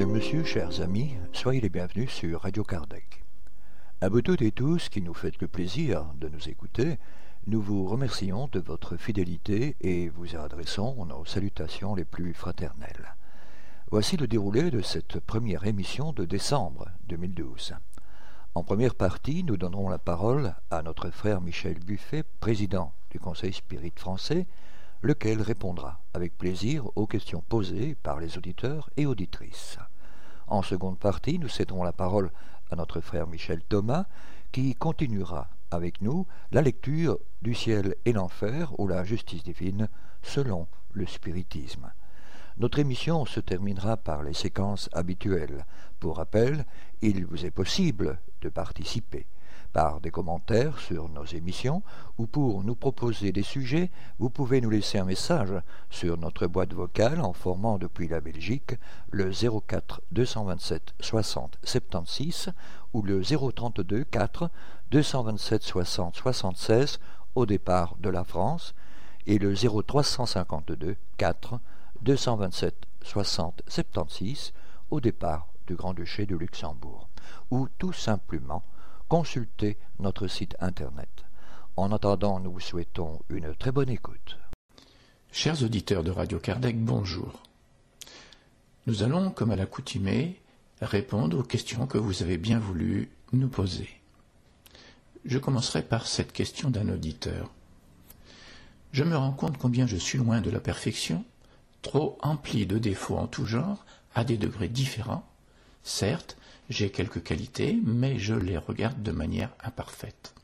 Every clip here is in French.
Mademoiselle, monsieur, chers amis, soyez les bienvenus sur Radio Kardec. À vous toutes et tous qui nous faites le plaisir de nous écouter, nous vous remercions de votre fidélité et vous adressons nos salutations les plus fraternelles. Voici le déroulé de cette première émission de décembre 2012. En première partie, nous donnerons la parole à notre frère Michel Buffet, président du Conseil Spirit français, lequel répondra avec plaisir aux questions posées par les auditeurs et auditrices. En seconde partie, nous céderons la parole à notre frère Michel Thomas, qui continuera avec nous la lecture du ciel et l'enfer ou la justice divine selon le spiritisme. Notre émission se terminera par les séquences habituelles. Pour rappel, il vous est possible de participer par des commentaires sur nos émissions ou pour nous proposer des sujets, vous pouvez nous laisser un message sur notre boîte vocale en formant depuis la Belgique le 04 227 60 76 ou le 032 4 227 60 76 au départ de la France et le 0352 4 227 60 76 au départ du Grand-Duché de Luxembourg. Ou tout simplement consultez notre site internet. En attendant, nous vous souhaitons une très bonne écoute. Chers auditeurs de Radio Kardec, bonjour. Nous allons, comme à l'accoutumée, répondre aux questions que vous avez bien voulu nous poser. Je commencerai par cette question d'un auditeur. Je me rends compte combien je suis loin de la perfection, trop empli de défauts en tout genre, à des degrés différents. Certes, j'ai quelques qualités, mais je les regarde de manière imparfaite.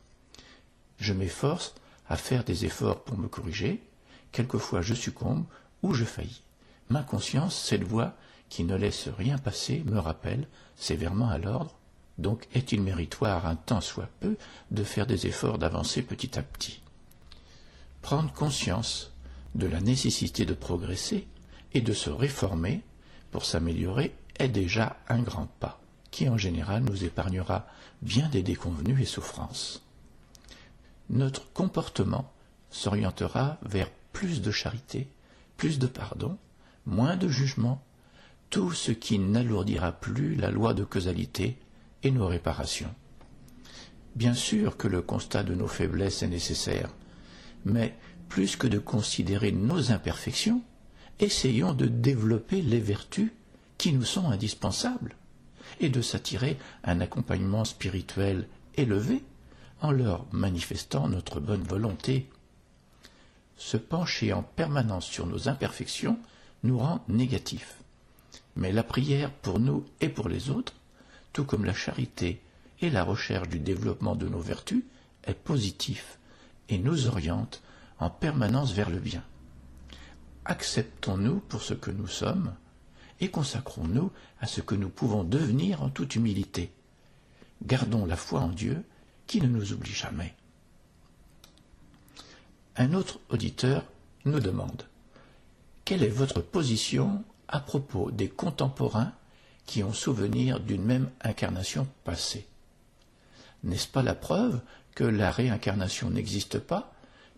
Je m'efforce à faire des efforts pour me corriger, quelquefois je succombe ou je faillis. Ma conscience, cette voix qui ne laisse rien passer, me rappelle sévèrement à l'ordre, donc est-il méritoire un tant soit peu de faire des efforts d'avancer petit à petit? Prendre conscience de la nécessité de progresser et de se réformer pour s'améliorer est déjà un grand pas qui en général nous épargnera bien des déconvenues et souffrances. Notre comportement s'orientera vers plus de charité, plus de pardon, moins de jugement, tout ce qui n'alourdira plus la loi de causalité et nos réparations. Bien sûr que le constat de nos faiblesses est nécessaire, mais plus que de considérer nos imperfections, essayons de développer les vertus qui nous sont indispensables et de s'attirer un accompagnement spirituel élevé en leur manifestant notre bonne volonté. Se pencher en permanence sur nos imperfections nous rend négatifs. Mais la prière pour nous et pour les autres, tout comme la charité et la recherche du développement de nos vertus, est positif et nous oriente en permanence vers le bien. Acceptons-nous pour ce que nous sommes, et consacrons-nous à ce que nous pouvons devenir en toute humilité. Gardons la foi en Dieu qui ne nous oublie jamais. Un autre auditeur nous demande Quelle est votre position à propos des contemporains qui ont souvenir d'une même incarnation passée? N'est-ce pas la preuve que la réincarnation n'existe pas,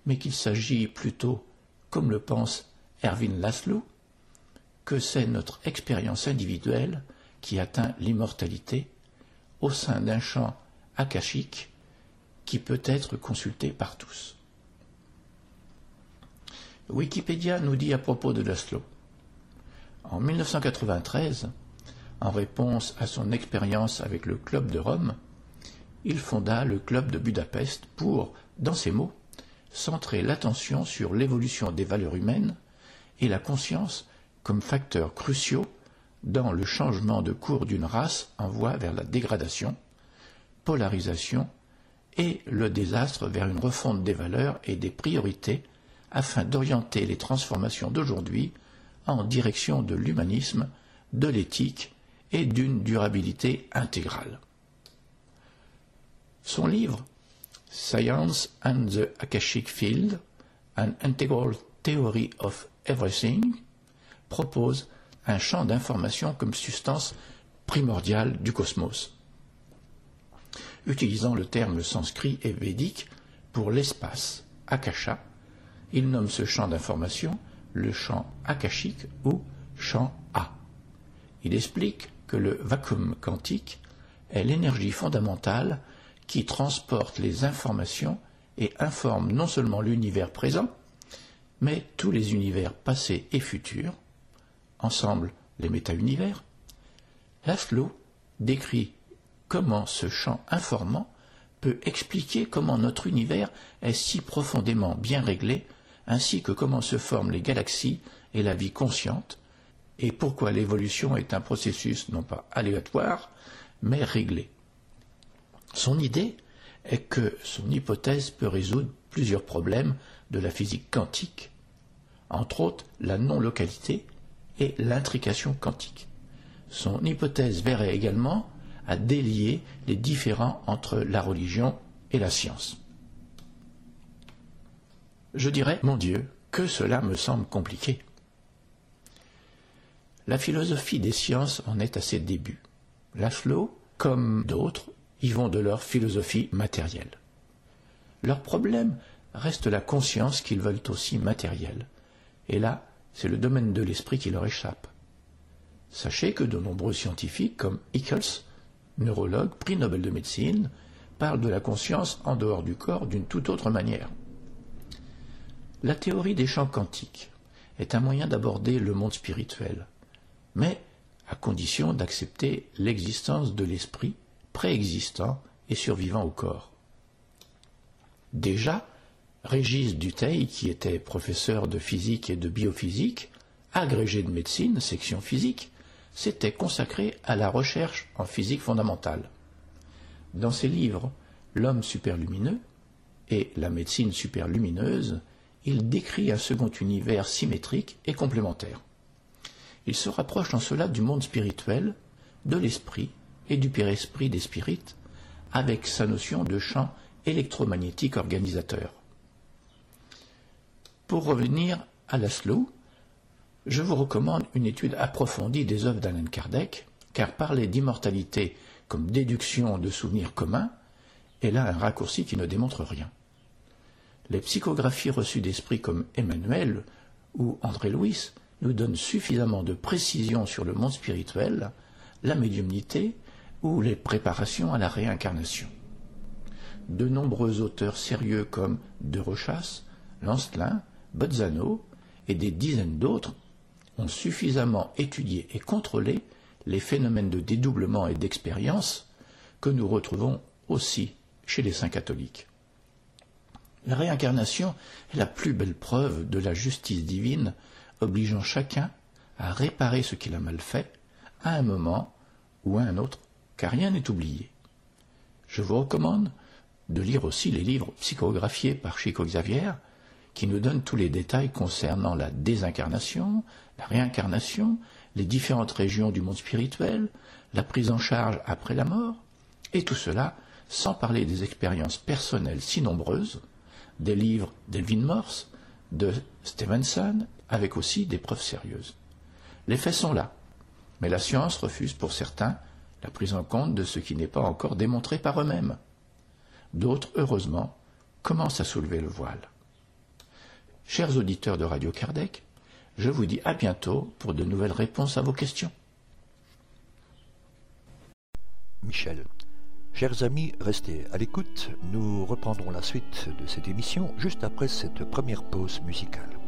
mais qu'il s'agit plutôt, comme le pense Erwin Laszlo, que c'est notre expérience individuelle qui atteint l'immortalité au sein d'un champ akashique qui peut être consulté par tous. Wikipédia nous dit à propos de Laszlo. En 1993, en réponse à son expérience avec le Club de Rome, il fonda le Club de Budapest pour, dans ses mots, centrer l'attention sur l'évolution des valeurs humaines et la conscience comme facteurs cruciaux dans le changement de cours d'une race en voie vers la dégradation, polarisation et le désastre vers une refonte des valeurs et des priorités afin d'orienter les transformations d'aujourd'hui en direction de l'humanisme, de l'éthique et d'une durabilité intégrale. Son livre Science and the Akashic Field, An Integral Theory of Everything, propose un champ d'information comme substance primordiale du cosmos. Utilisant le terme sanskrit et védique pour l'espace, akasha, il nomme ce champ d'information le champ akashique ou champ A. Il explique que le vacuum quantique est l'énergie fondamentale qui transporte les informations et informe non seulement l'univers présent, mais tous les univers passés et futurs, ensemble les méta-univers. Laszlo décrit comment ce champ informant peut expliquer comment notre univers est si profondément bien réglé, ainsi que comment se forment les galaxies et la vie consciente, et pourquoi l'évolution est un processus non pas aléatoire, mais réglé. Son idée est que son hypothèse peut résoudre plusieurs problèmes de la physique quantique, entre autres la non-localité et l'intrication quantique. Son hypothèse verrait également à délier les différends entre la religion et la science. Je dirais, mon Dieu, que cela me semble compliqué. La philosophie des sciences en est à ses débuts. Laszlo, comme d'autres, y vont de leur philosophie matérielle. Leur problème reste la conscience qu'ils veulent aussi matérielle. Et là, c'est le domaine de l'esprit qui leur échappe. Sachez que de nombreux scientifiques, comme Eccles, neurologue, prix Nobel de médecine, parlent de la conscience en dehors du corps d'une toute autre manière. La théorie des champs quantiques est un moyen d'aborder le monde spirituel, mais à condition d'accepter l'existence de l'esprit préexistant et survivant au corps. Déjà, Régis Duteil, qui était professeur de physique et de biophysique, agrégé de médecine, section physique, s'était consacré à la recherche en physique fondamentale. Dans ses livres L'homme superlumineux et La médecine superlumineuse, il décrit un second univers symétrique et complémentaire. Il se rapproche en cela du monde spirituel, de l'esprit et du père-esprit des spirites, avec sa notion de champ électromagnétique organisateur. Pour revenir à Laszlo, je vous recommande une étude approfondie des œuvres d'Alan Kardec, car parler d'immortalité comme déduction de souvenirs communs est là un raccourci qui ne démontre rien. Les psychographies reçues d'esprits comme Emmanuel ou André Louis nous donnent suffisamment de précision sur le monde spirituel, la médiumnité ou les préparations à la réincarnation. De nombreux auteurs sérieux comme De Rochas, Lancelin, Bozzano et des dizaines d'autres ont suffisamment étudié et contrôlé les phénomènes de dédoublement et d'expérience que nous retrouvons aussi chez les saints catholiques. La réincarnation est la plus belle preuve de la justice divine obligeant chacun à réparer ce qu'il a mal fait à un moment ou à un autre car rien n'est oublié. Je vous recommande de lire aussi les livres psychographiés par Chico Xavier, qui nous donnent tous les détails concernant la désincarnation, la réincarnation, les différentes régions du monde spirituel, la prise en charge après la mort, et tout cela sans parler des expériences personnelles si nombreuses, des livres d'Elvin Morse, de Stevenson, avec aussi des preuves sérieuses. Les faits sont là, mais la science refuse pour certains la prise en compte de ce qui n'est pas encore démontré par eux-mêmes. D'autres, heureusement, commencent à soulever le voile. Chers auditeurs de Radio Kardec, je vous dis à bientôt pour de nouvelles réponses à vos questions. Michel. Chers amis, restez à l'écoute. Nous reprendrons la suite de cette émission juste après cette première pause musicale.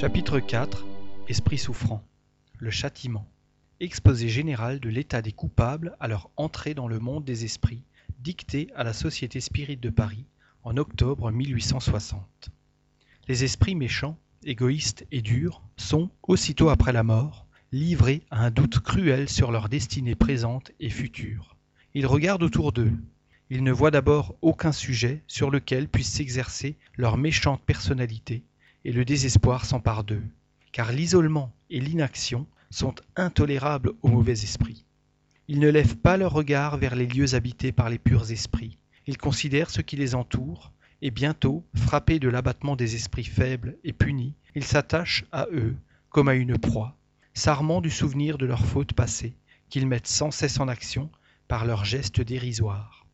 Chapitre 4 Esprit souffrant Le châtiment Exposé général de l'état des coupables à leur entrée dans le monde des esprits, dicté à la Société Spirit de Paris en octobre 1860. Les esprits méchants, égoïstes et durs sont, aussitôt après la mort, livrés à un doute cruel sur leur destinée présente et future. Ils regardent autour d'eux. Ils ne voient d'abord aucun sujet sur lequel puisse s'exercer leur méchante personnalité, et le désespoir s'empare d'eux, car l'isolement et l'inaction sont intolérables aux mauvais esprits. Ils ne lèvent pas leur regard vers les lieux habités par les purs esprits. Ils considèrent ce qui les entoure, et bientôt, frappés de l'abattement des esprits faibles et punis, ils s'attachent à eux comme à une proie, s'armant du souvenir de leurs fautes passées, qu'ils mettent sans cesse en action par leurs gestes dérisoires.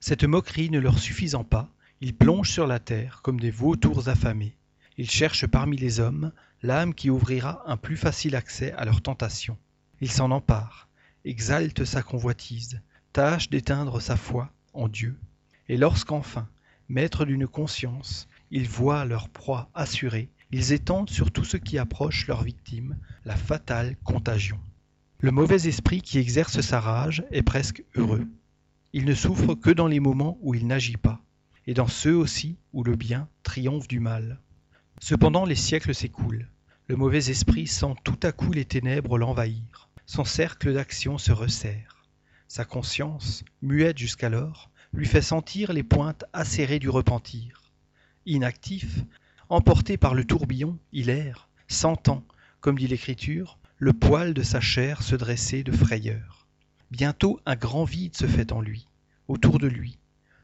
Cette moquerie ne leur suffisant pas, ils plongent sur la terre comme des vautours affamés. Ils cherchent parmi les hommes l'âme qui ouvrira un plus facile accès à leurs tentations. Ils s'en emparent, exaltent sa convoitise, tâchent d'éteindre sa foi en Dieu. Et lorsqu'enfin, maîtres d'une conscience, ils voient leur proie assurée, ils étendent sur tout ce qui approche leur victime la fatale contagion. Le mauvais esprit qui exerce sa rage est presque heureux. Il ne souffre que dans les moments où il n'agit pas, et dans ceux aussi où le bien triomphe du mal. Cependant les siècles s'écoulent. Le mauvais esprit sent tout à coup les ténèbres l'envahir. Son cercle d'action se resserre. Sa conscience, muette jusqu'alors, lui fait sentir les pointes acérées du repentir. Inactif, emporté par le tourbillon, il erre, sentant, comme dit l'Écriture, le poil de sa chair se dresser de frayeur. Bientôt un grand vide se fait en lui, autour de lui.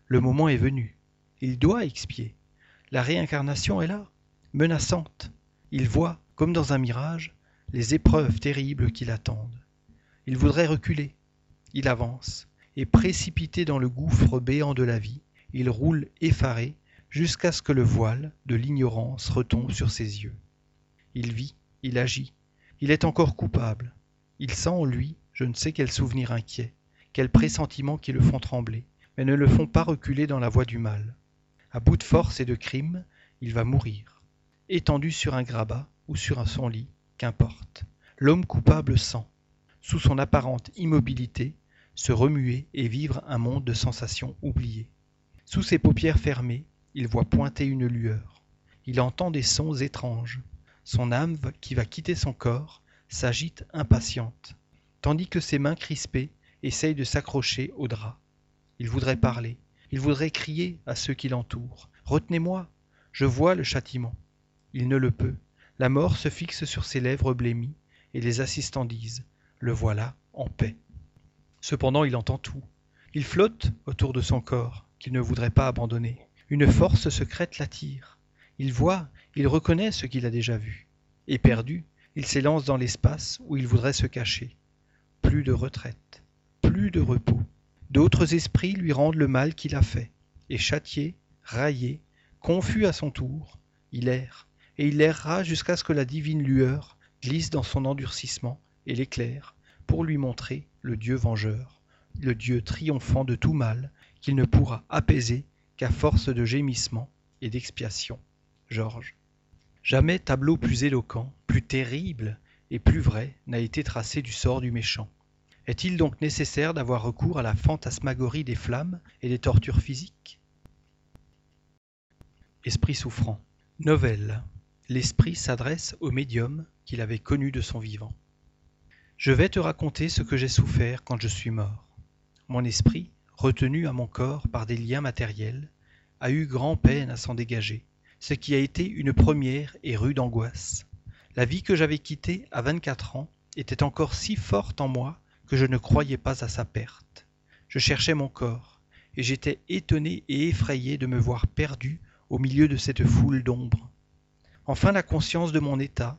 Le moment est venu. Il doit expier. La réincarnation est là, menaçante. Il voit, comme dans un mirage, les épreuves terribles qui l'attendent. Il voudrait reculer. Il avance, et précipité dans le gouffre béant de la vie, il roule effaré jusqu'à ce que le voile de l'ignorance retombe sur ses yeux. Il vit, il agit, il est encore coupable. Il sent en lui je ne sais quel souvenir inquiet, quels pressentiments qui le font trembler, mais ne le font pas reculer dans la voie du mal. À bout de force et de crime, il va mourir, étendu sur un grabat ou sur son lit, qu'importe. L'homme coupable sent, sous son apparente immobilité, se remuer et vivre un monde de sensations oubliées. Sous ses paupières fermées, il voit pointer une lueur. Il entend des sons étranges, son âme qui va quitter son corps s'agite impatiente, tandis que ses mains crispées essayent de s'accrocher au drap. Il voudrait parler, il voudrait crier à ceux qui l'entourent. Retenez-moi, je vois le châtiment. Il ne le peut. La mort se fixe sur ses lèvres blêmies, et les assistants disent Le voilà en paix. Cependant il entend tout. Il flotte autour de son corps, qu'il ne voudrait pas abandonner. Une force secrète l'attire. Il voit, il reconnaît ce qu'il a déjà vu. Éperdu, il s'élance dans l'espace où il voudrait se cacher. Plus de retraite, plus de repos. D'autres esprits lui rendent le mal qu'il a fait, et châtié, raillé, confus à son tour, il erre, et il errera jusqu'à ce que la divine lueur glisse dans son endurcissement et l'éclaire, pour lui montrer le Dieu vengeur, le Dieu triomphant de tout mal, qu'il ne pourra apaiser qu'à force de gémissements et d'expiation. Georges. Jamais tableau plus éloquent, plus terrible et plus vrai n'a été tracé du sort du méchant. Est-il donc nécessaire d'avoir recours à la fantasmagorie des flammes et des tortures physiques? Esprit souffrant. L'esprit s'adresse au médium qu'il avait connu de son vivant. Je vais te raconter ce que j'ai souffert quand je suis mort. Mon esprit, retenu à mon corps par des liens matériels, a eu grand peine à s'en dégager ce qui a été une première et rude angoisse. La vie que j'avais quittée à 24 ans était encore si forte en moi que je ne croyais pas à sa perte. Je cherchais mon corps, et j'étais étonné et effrayé de me voir perdu au milieu de cette foule d'ombres. Enfin la conscience de mon état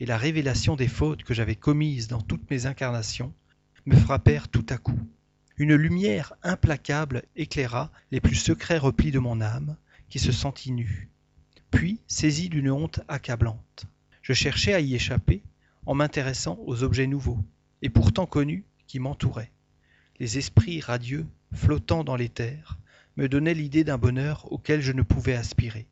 et la révélation des fautes que j'avais commises dans toutes mes incarnations me frappèrent tout à coup. Une lumière implacable éclaira les plus secrets replis de mon âme, qui se sentit nue puis saisi d'une honte accablante. Je cherchais à y échapper en m'intéressant aux objets nouveaux, et pourtant connus, qui m'entouraient. Les esprits radieux, flottant dans l'éther, me donnaient l'idée d'un bonheur auquel je ne pouvais aspirer.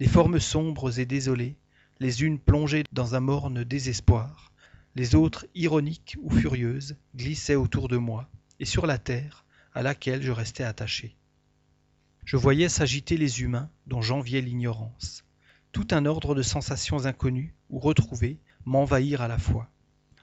Les formes sombres et désolées les unes plongées dans un morne désespoir, les autres, ironiques ou furieuses, glissaient autour de moi, et sur la terre, à laquelle je restais attaché. Je voyais s'agiter les humains dont j'enviais l'ignorance. Tout un ordre de sensations inconnues ou retrouvées m'envahir à la fois.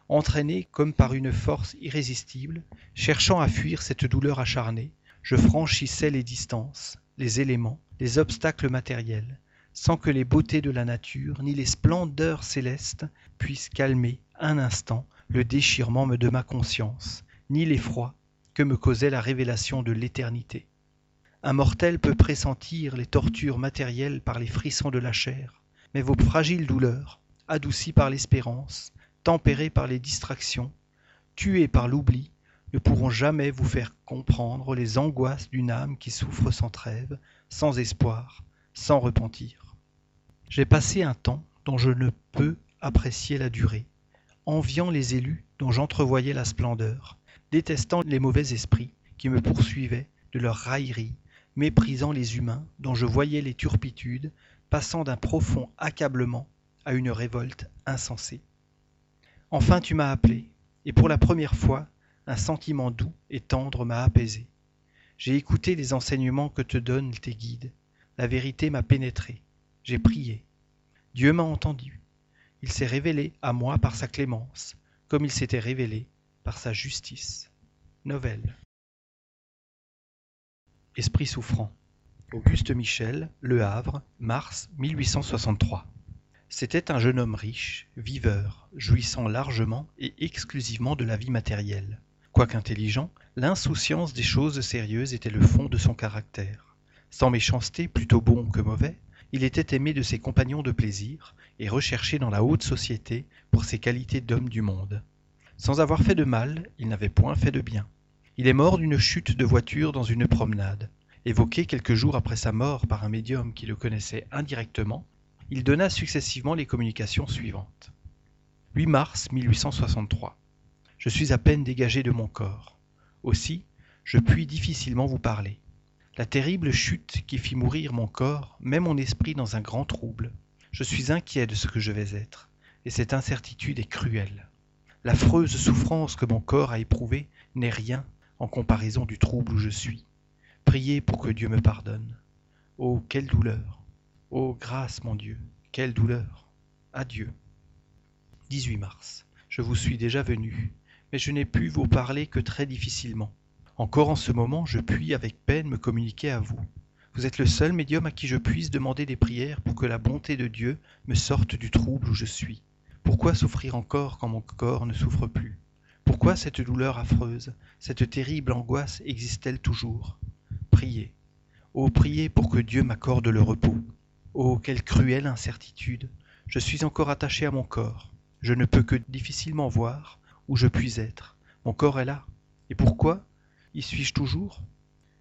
Entraîné comme par une force irrésistible, cherchant à fuir cette douleur acharnée, je franchissais les distances, les éléments, les obstacles matériels, sans que les beautés de la nature ni les splendeurs célestes puissent calmer un instant le déchirement de ma conscience, ni l'effroi que me causait la révélation de l'éternité. Un mortel peut pressentir les tortures matérielles par les frissons de la chair, mais vos fragiles douleurs, adoucies par l'espérance, tempérées par les distractions, tuées par l'oubli, ne pourront jamais vous faire comprendre les angoisses d'une âme qui souffre sans trêve, sans espoir, sans repentir. J'ai passé un temps dont je ne peux apprécier la durée, enviant les élus dont j'entrevoyais la splendeur, détestant les mauvais esprits qui me poursuivaient de leurs railleries, méprisant les humains dont je voyais les turpitudes, passant d'un profond accablement à une révolte insensée. Enfin tu m'as appelé, et pour la première fois, un sentiment doux et tendre m'a apaisé. J'ai écouté les enseignements que te donnent tes guides. La vérité m'a pénétré. J'ai prié. Dieu m'a entendu. Il s'est révélé à moi par sa clémence, comme il s'était révélé par sa justice. Novelle. Esprit souffrant. Auguste Michel, Le Havre, mars 1863. C'était un jeune homme riche, viveur, jouissant largement et exclusivement de la vie matérielle. Quoique intelligent, l'insouciance des choses sérieuses était le fond de son caractère. Sans méchanceté, plutôt bon que mauvais, il était aimé de ses compagnons de plaisir et recherché dans la haute société pour ses qualités d'homme du monde. Sans avoir fait de mal, il n'avait point fait de bien. Il est mort d'une chute de voiture dans une promenade. Évoqué quelques jours après sa mort par un médium qui le connaissait indirectement, il donna successivement les communications suivantes. 8 mars 1863. Je suis à peine dégagé de mon corps. Aussi, je puis difficilement vous parler. La terrible chute qui fit mourir mon corps met mon esprit dans un grand trouble. Je suis inquiet de ce que je vais être, et cette incertitude est cruelle. L'affreuse souffrance que mon corps a éprouvée n'est rien en comparaison du trouble où je suis. Priez pour que Dieu me pardonne. Oh, quelle douleur Oh, grâce, mon Dieu, quelle douleur Adieu. 18 mars. Je vous suis déjà venu, mais je n'ai pu vous parler que très difficilement. Encore en ce moment, je puis avec peine me communiquer à vous. Vous êtes le seul médium à qui je puisse demander des prières pour que la bonté de Dieu me sorte du trouble où je suis. Pourquoi souffrir encore quand mon corps ne souffre plus? Pourquoi cette douleur affreuse, cette terrible angoisse existe-t-elle toujours? Priez. Oh, priez pour que Dieu m'accorde le repos. Oh, quelle cruelle incertitude. Je suis encore attaché à mon corps. Je ne peux que difficilement voir où je puis être. Mon corps est là. Et pourquoi? Y suis-je toujours?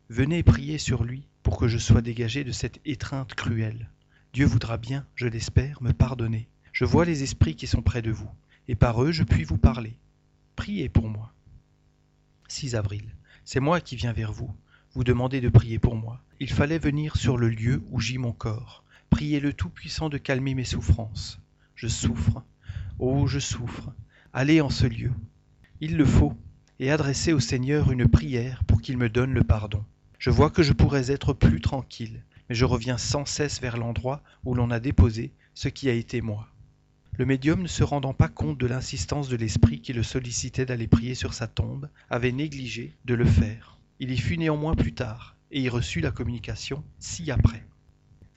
Venez prier sur lui pour que je sois dégagé de cette étreinte cruelle. Dieu voudra bien, je l'espère, me pardonner. Je vois les esprits qui sont près de vous, et par eux je puis vous parler. Priez pour moi. 6 avril. C'est moi qui viens vers vous. Vous demandez de prier pour moi. Il fallait venir sur le lieu où gît mon corps. Priez le Tout-Puissant de calmer mes souffrances. Je souffre. Oh, je souffre. Allez en ce lieu. Il le faut. Et adressez au Seigneur une prière pour qu'il me donne le pardon. Je vois que je pourrais être plus tranquille, mais je reviens sans cesse vers l'endroit où l'on a déposé ce qui a été moi. Le médium, ne se rendant pas compte de l'insistance de l'esprit qui le sollicitait d'aller prier sur sa tombe, avait négligé de le faire. Il y fut néanmoins plus tard, et y reçut la communication ci-après.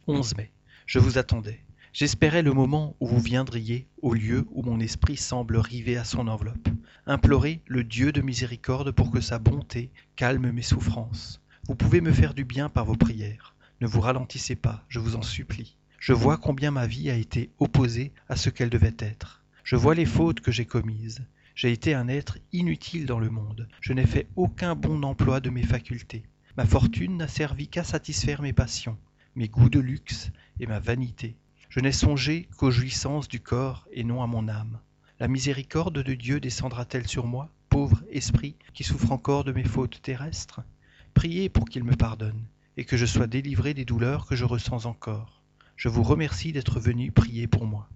11 mai. Je vous attendais. J'espérais le moment où vous viendriez au lieu où mon esprit semble rivé à son enveloppe. Implorer le Dieu de miséricorde pour que sa bonté calme mes souffrances. Vous pouvez me faire du bien par vos prières. Ne vous ralentissez pas, je vous en supplie. Je vois combien ma vie a été opposée à ce qu'elle devait être. Je vois les fautes que j'ai commises. J'ai été un être inutile dans le monde. Je n'ai fait aucun bon emploi de mes facultés. Ma fortune n'a servi qu'à satisfaire mes passions, mes goûts de luxe et ma vanité. Je n'ai songé qu'aux jouissances du corps et non à mon âme. La miséricorde de Dieu descendra-t-elle sur moi, pauvre esprit qui souffre encore de mes fautes terrestres? Priez pour qu'il me pardonne et que je sois délivré des douleurs que je ressens encore. Je vous remercie d'être venu prier pour moi.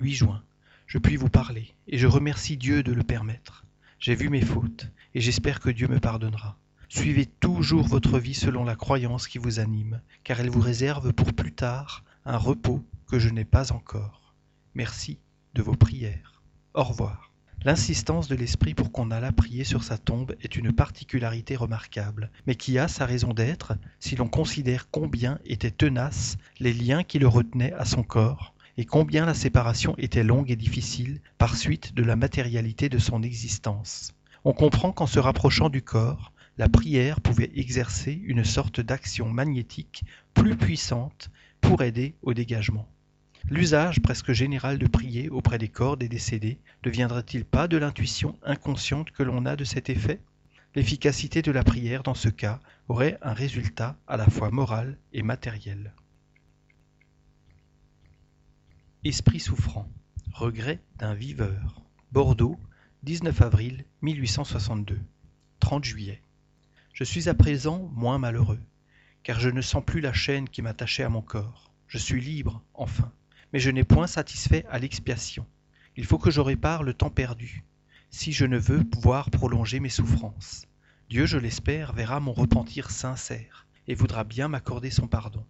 8 juin. Je puis vous parler, et je remercie Dieu de le permettre. J'ai vu mes fautes, et j'espère que Dieu me pardonnera. Suivez toujours votre vie selon la croyance qui vous anime, car elle vous réserve pour plus tard un repos que je n'ai pas encore. Merci de vos prières. Au revoir. L'insistance de l'esprit pour qu'on allât prier sur sa tombe est une particularité remarquable, mais qui a sa raison d'être si l'on considère combien étaient tenaces les liens qui le retenaient à son corps, et combien la séparation était longue et difficile par suite de la matérialité de son existence. On comprend qu'en se rapprochant du corps, la prière pouvait exercer une sorte d'action magnétique plus puissante pour aider au dégagement. L'usage presque général de prier auprès des corps des décédés ne viendrait-il pas de l'intuition inconsciente que l'on a de cet effet? L'efficacité de la prière dans ce cas aurait un résultat à la fois moral et matériel. Esprit souffrant. Regret d'un viveur. Bordeaux, 19 avril 1862. 30 juillet. Je suis à présent moins malheureux, car je ne sens plus la chaîne qui m'attachait à mon corps. Je suis libre, enfin, mais je n'ai point satisfait à l'expiation. Il faut que je répare le temps perdu, si je ne veux voir prolonger mes souffrances. Dieu, je l'espère, verra mon repentir sincère, et voudra bien m'accorder son pardon.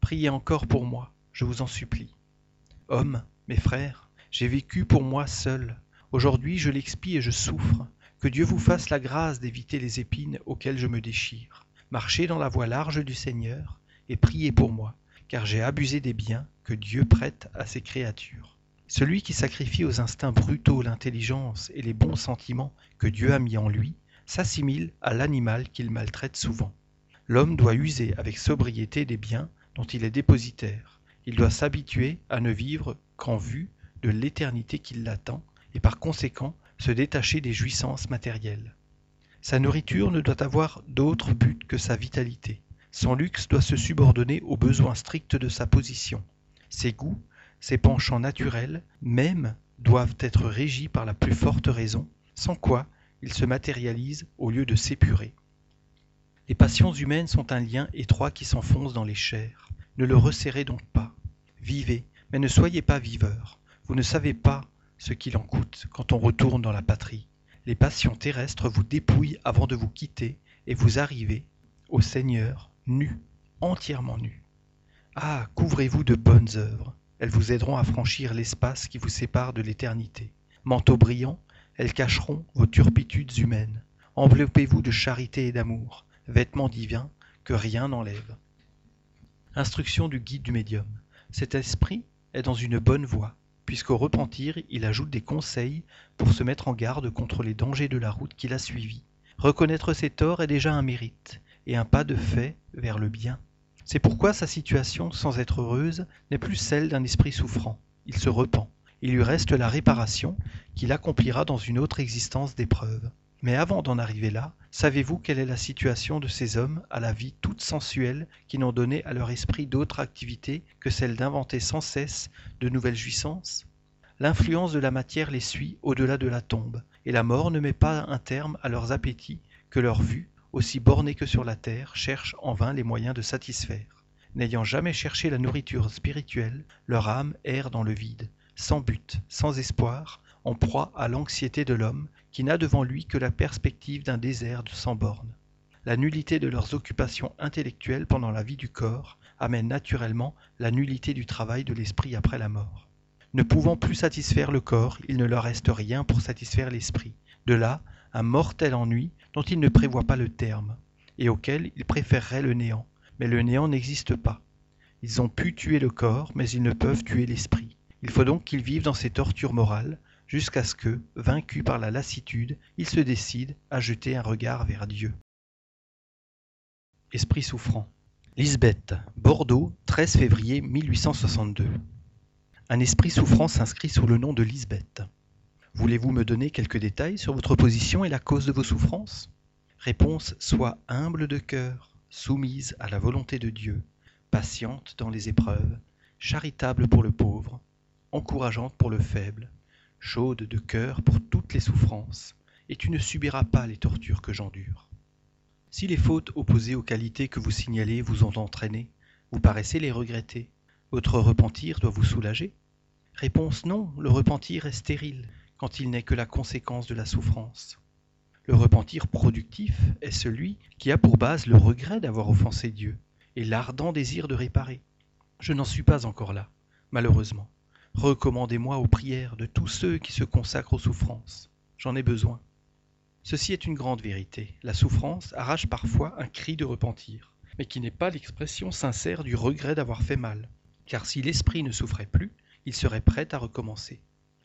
Priez encore pour moi, je vous en supplie. Hommes, mes frères, j'ai vécu pour moi seul. Aujourd'hui je l'expie et je souffre. Que Dieu vous fasse la grâce d'éviter les épines auxquelles je me déchire. Marchez dans la voie large du Seigneur et priez pour moi, car j'ai abusé des biens que Dieu prête à ses créatures. Celui qui sacrifie aux instincts brutaux l'intelligence et les bons sentiments que Dieu a mis en lui s'assimile à l'animal qu'il maltraite souvent. L'homme doit user avec sobriété des biens dont il est dépositaire il doit s'habituer à ne vivre qu'en vue de l'éternité qui l'attend et par conséquent se détacher des jouissances matérielles. Sa nourriture ne doit avoir d'autre but que sa vitalité. Son luxe doit se subordonner aux besoins stricts de sa position. Ses goûts, ses penchants naturels, même, doivent être régis par la plus forte raison, sans quoi il se matérialise au lieu de s'épurer. Les passions humaines sont un lien étroit qui s'enfonce dans les chairs. Ne le resserrez donc pas. Vivez, mais ne soyez pas viveurs. Vous ne savez pas ce qu'il en coûte quand on retourne dans la patrie. Les passions terrestres vous dépouillent avant de vous quitter et vous arrivez au Seigneur nu, entièrement nu. Ah, couvrez-vous de bonnes œuvres. Elles vous aideront à franchir l'espace qui vous sépare de l'éternité. Manteaux brillants, elles cacheront vos turpitudes humaines. Enveloppez-vous de charité et d'amour, vêtements divins que rien n'enlève. Instruction du guide du médium. Cet esprit est dans une bonne voie, puisqu'au repentir il ajoute des conseils pour se mettre en garde contre les dangers de la route qu'il a suivie. Reconnaître ses torts est déjà un mérite, et un pas de fait vers le bien. C'est pourquoi sa situation, sans être heureuse, n'est plus celle d'un esprit souffrant. Il se repent. Il lui reste la réparation qu'il accomplira dans une autre existence d'épreuve. Mais avant d'en arriver là, savez-vous quelle est la situation de ces hommes à la vie toute sensuelle qui n'ont donné à leur esprit d'autre activité que celle d'inventer sans cesse de nouvelles jouissances? L'influence de la matière les suit au-delà de la tombe, et la mort ne met pas un terme à leurs appétits que leur vue, aussi bornée que sur la terre, cherche en vain les moyens de satisfaire. N'ayant jamais cherché la nourriture spirituelle, leur âme erre dans le vide, sans but, sans espoir, en proie à l'anxiété de l'homme qui n'a devant lui que la perspective d'un désert sans bornes. La nullité de leurs occupations intellectuelles pendant la vie du corps amène naturellement la nullité du travail de l'esprit après la mort. Ne pouvant plus satisfaire le corps, il ne leur reste rien pour satisfaire l'esprit. De là, un mortel ennui dont ils ne prévoient pas le terme, et auquel ils préféreraient le néant. Mais le néant n'existe pas. Ils ont pu tuer le corps, mais ils ne peuvent tuer l'esprit. Il faut donc qu'ils vivent dans ces tortures morales, jusqu'à ce que, vaincu par la lassitude, il se décide à jeter un regard vers Dieu. Esprit souffrant. Lisbeth, Bordeaux, 13 février 1862. Un esprit souffrant s'inscrit sous le nom de Lisbeth. Voulez-vous me donner quelques détails sur votre position et la cause de vos souffrances? Réponse Sois humble de cœur, soumise à la volonté de Dieu, patiente dans les épreuves, charitable pour le pauvre, encourageante pour le faible, chaude de cœur pour toutes les souffrances, et tu ne subiras pas les tortures que j'endure. Si les fautes opposées aux qualités que vous signalez vous ont entraîné, vous paraissez les regretter, votre repentir doit vous soulager. Réponse non, le repentir est stérile quand il n'est que la conséquence de la souffrance. Le repentir productif est celui qui a pour base le regret d'avoir offensé Dieu et l'ardent désir de réparer. Je n'en suis pas encore là, malheureusement. Recommandez-moi aux prières de tous ceux qui se consacrent aux souffrances. J'en ai besoin. Ceci est une grande vérité. La souffrance arrache parfois un cri de repentir, mais qui n'est pas l'expression sincère du regret d'avoir fait mal. Car si l'esprit ne souffrait plus, il serait prêt à recommencer.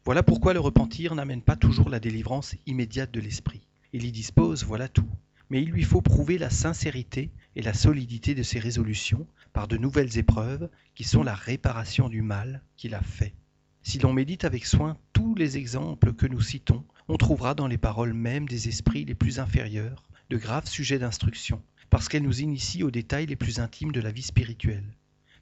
Voilà pourquoi le repentir n'amène pas toujours la délivrance immédiate de l'esprit. Il y dispose, voilà tout. Mais il lui faut prouver la sincérité et la solidité de ses résolutions de nouvelles épreuves qui sont la réparation du mal qu'il a fait. Si l'on médite avec soin tous les exemples que nous citons, on trouvera dans les paroles mêmes des esprits les plus inférieurs de graves sujets d'instruction, parce qu'elles nous initient aux détails les plus intimes de la vie spirituelle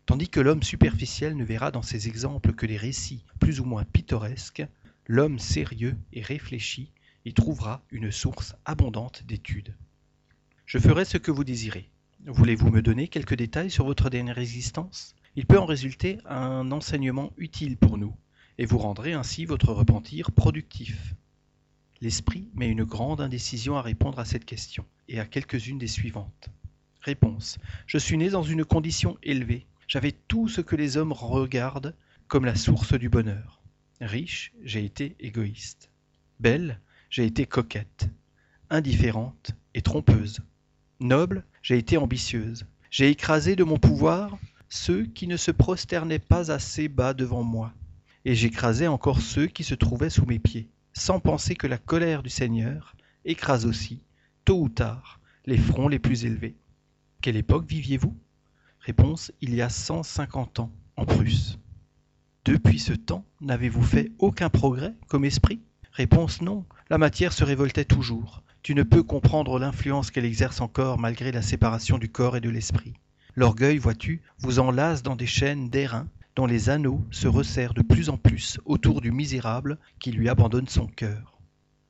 tandis que l'homme superficiel ne verra dans ces exemples que des récits plus ou moins pittoresques, l'homme sérieux et réfléchi y trouvera une source abondante d'études. Je ferai ce que vous désirez. Voulez-vous me donner quelques détails sur votre dernière existence Il peut en résulter un enseignement utile pour nous, et vous rendrez ainsi votre repentir productif. L'esprit met une grande indécision à répondre à cette question, et à quelques-unes des suivantes. Réponse. Je suis né dans une condition élevée, j'avais tout ce que les hommes regardent comme la source du bonheur. Riche, j'ai été égoïste. Belle, j'ai été coquette. Indifférente et trompeuse. Noble, j'ai été ambitieuse. J'ai écrasé de mon pouvoir ceux qui ne se prosternaient pas assez bas devant moi, et j'écrasais encore ceux qui se trouvaient sous mes pieds, sans penser que la colère du Seigneur écrase aussi, tôt ou tard, les fronts les plus élevés. Quelle époque viviez-vous? Réponse Il y a 150 ans, en Prusse. Depuis ce temps, n'avez-vous fait aucun progrès comme esprit? Réponse Non, la matière se révoltait toujours. Tu ne peux comprendre l'influence qu'elle exerce encore malgré la séparation du corps et de l'esprit. L'orgueil, vois-tu, vous enlace dans des chaînes d'airain dont les anneaux se resserrent de plus en plus autour du misérable qui lui abandonne son cœur.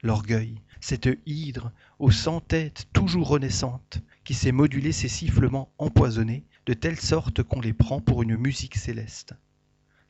L'orgueil, cette hydre aux cent têtes toujours renaissantes, qui sait moduler ses sifflements empoisonnés de telle sorte qu'on les prend pour une musique céleste.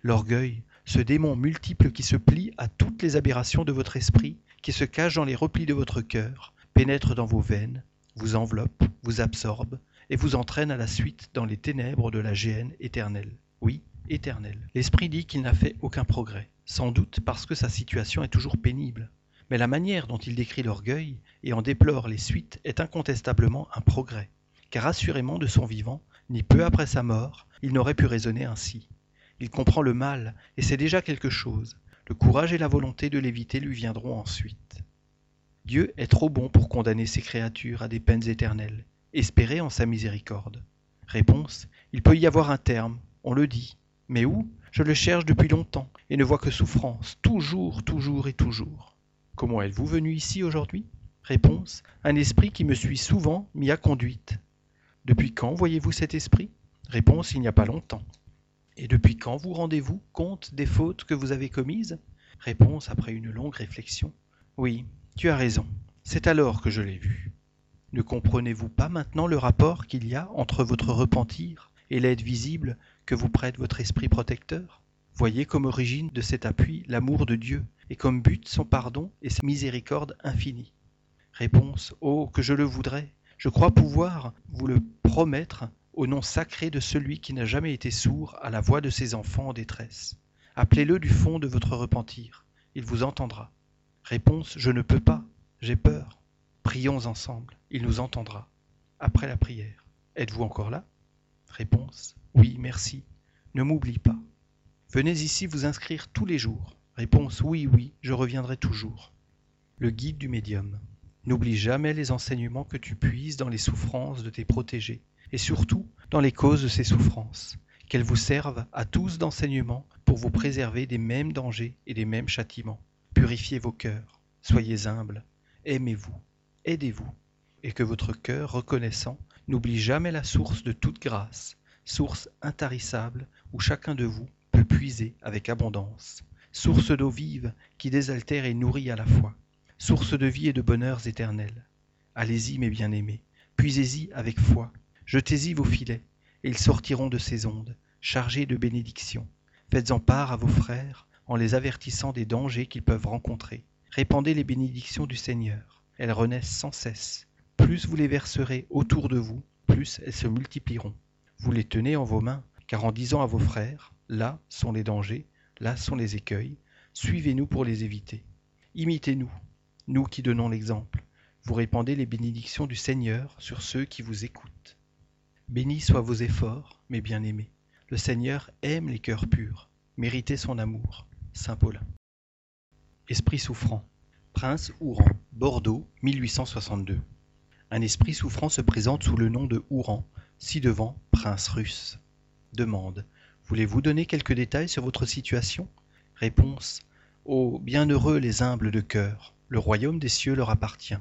L'orgueil, ce démon multiple qui se plie à toutes les aberrations de votre esprit, qui se cache dans les replis de votre cœur, pénètre dans vos veines, vous enveloppe, vous absorbe, et vous entraîne à la suite dans les ténèbres de la géhenne éternelle. Oui, éternelle. L'esprit dit qu'il n'a fait aucun progrès, sans doute parce que sa situation est toujours pénible. Mais la manière dont il décrit l'orgueil et en déplore les suites est incontestablement un progrès, car assurément de son vivant, ni peu après sa mort, il n'aurait pu raisonner ainsi. Il comprend le mal, et c'est déjà quelque chose. Le courage et la volonté de l'éviter lui viendront ensuite. Dieu est trop bon pour condamner ses créatures à des peines éternelles. Espérez en sa miséricorde. Réponse Il peut y avoir un terme, on le dit. Mais où? Je le cherche depuis longtemps, et ne vois que souffrance, toujours, toujours et toujours. Comment êtes-vous venu ici aujourd'hui? Réponse Un esprit qui me suit souvent m'y a conduite. Depuis quand voyez-vous cet esprit? Réponse Il n'y a pas longtemps. Et depuis quand vous rendez-vous compte des fautes que vous avez commises? Réponse après une longue réflexion. Oui, tu as raison. C'est alors que je l'ai vu. Ne comprenez-vous pas maintenant le rapport qu'il y a entre votre repentir et l'aide visible que vous prête votre esprit protecteur? Voyez comme origine de cet appui l'amour de Dieu et comme but son pardon et sa miséricorde infinie. Réponse Oh, que je le voudrais je crois pouvoir vous le promettre au nom sacré de celui qui n'a jamais été sourd à la voix de ses enfants en détresse. Appelez-le du fond de votre repentir, il vous entendra. Réponse Je ne peux pas, j'ai peur. Prions ensemble, il nous entendra. Après la prière, êtes-vous encore là? Réponse Oui, merci. Ne m'oublie pas. Venez ici vous inscrire tous les jours. Réponse Oui, oui, je reviendrai toujours. Le guide du médium. N'oublie jamais les enseignements que tu puises dans les souffrances de tes protégés, et surtout dans les causes de ces souffrances, qu'elles vous servent à tous d'enseignement pour vous préserver des mêmes dangers et des mêmes châtiments. Purifiez vos cœurs, soyez humbles, aimez-vous, aidez-vous, et que votre cœur reconnaissant n'oublie jamais la source de toute grâce, source intarissable où chacun de vous peut puiser avec abondance, source d'eau vive qui désaltère et nourrit à la fois source de vie et de bonheurs éternels. Allez-y, mes bien-aimés, puisez-y avec foi, jetez-y vos filets, et ils sortiront de ces ondes, chargés de bénédictions. Faites-en part à vos frères, en les avertissant des dangers qu'ils peuvent rencontrer. Répandez les bénédictions du Seigneur. Elles renaissent sans cesse. Plus vous les verserez autour de vous, plus elles se multiplieront. Vous les tenez en vos mains, car en disant à vos frères, là sont les dangers, là sont les écueils, suivez-nous pour les éviter. Imitez-nous, nous qui donnons l'exemple. Vous répandez les bénédictions du Seigneur sur ceux qui vous écoutent. Bénis soient vos efforts, mes bien-aimés. Le Seigneur aime les cœurs purs. Méritez son amour. Saint Paulin. Esprit souffrant. Prince Ouran, Bordeaux, 1862. Un esprit souffrant se présente sous le nom de Ouran, ci-devant prince russe. Demande. Voulez-vous donner quelques détails sur votre situation? Réponse. Ô bienheureux les humbles de cœur, le royaume des cieux leur appartient.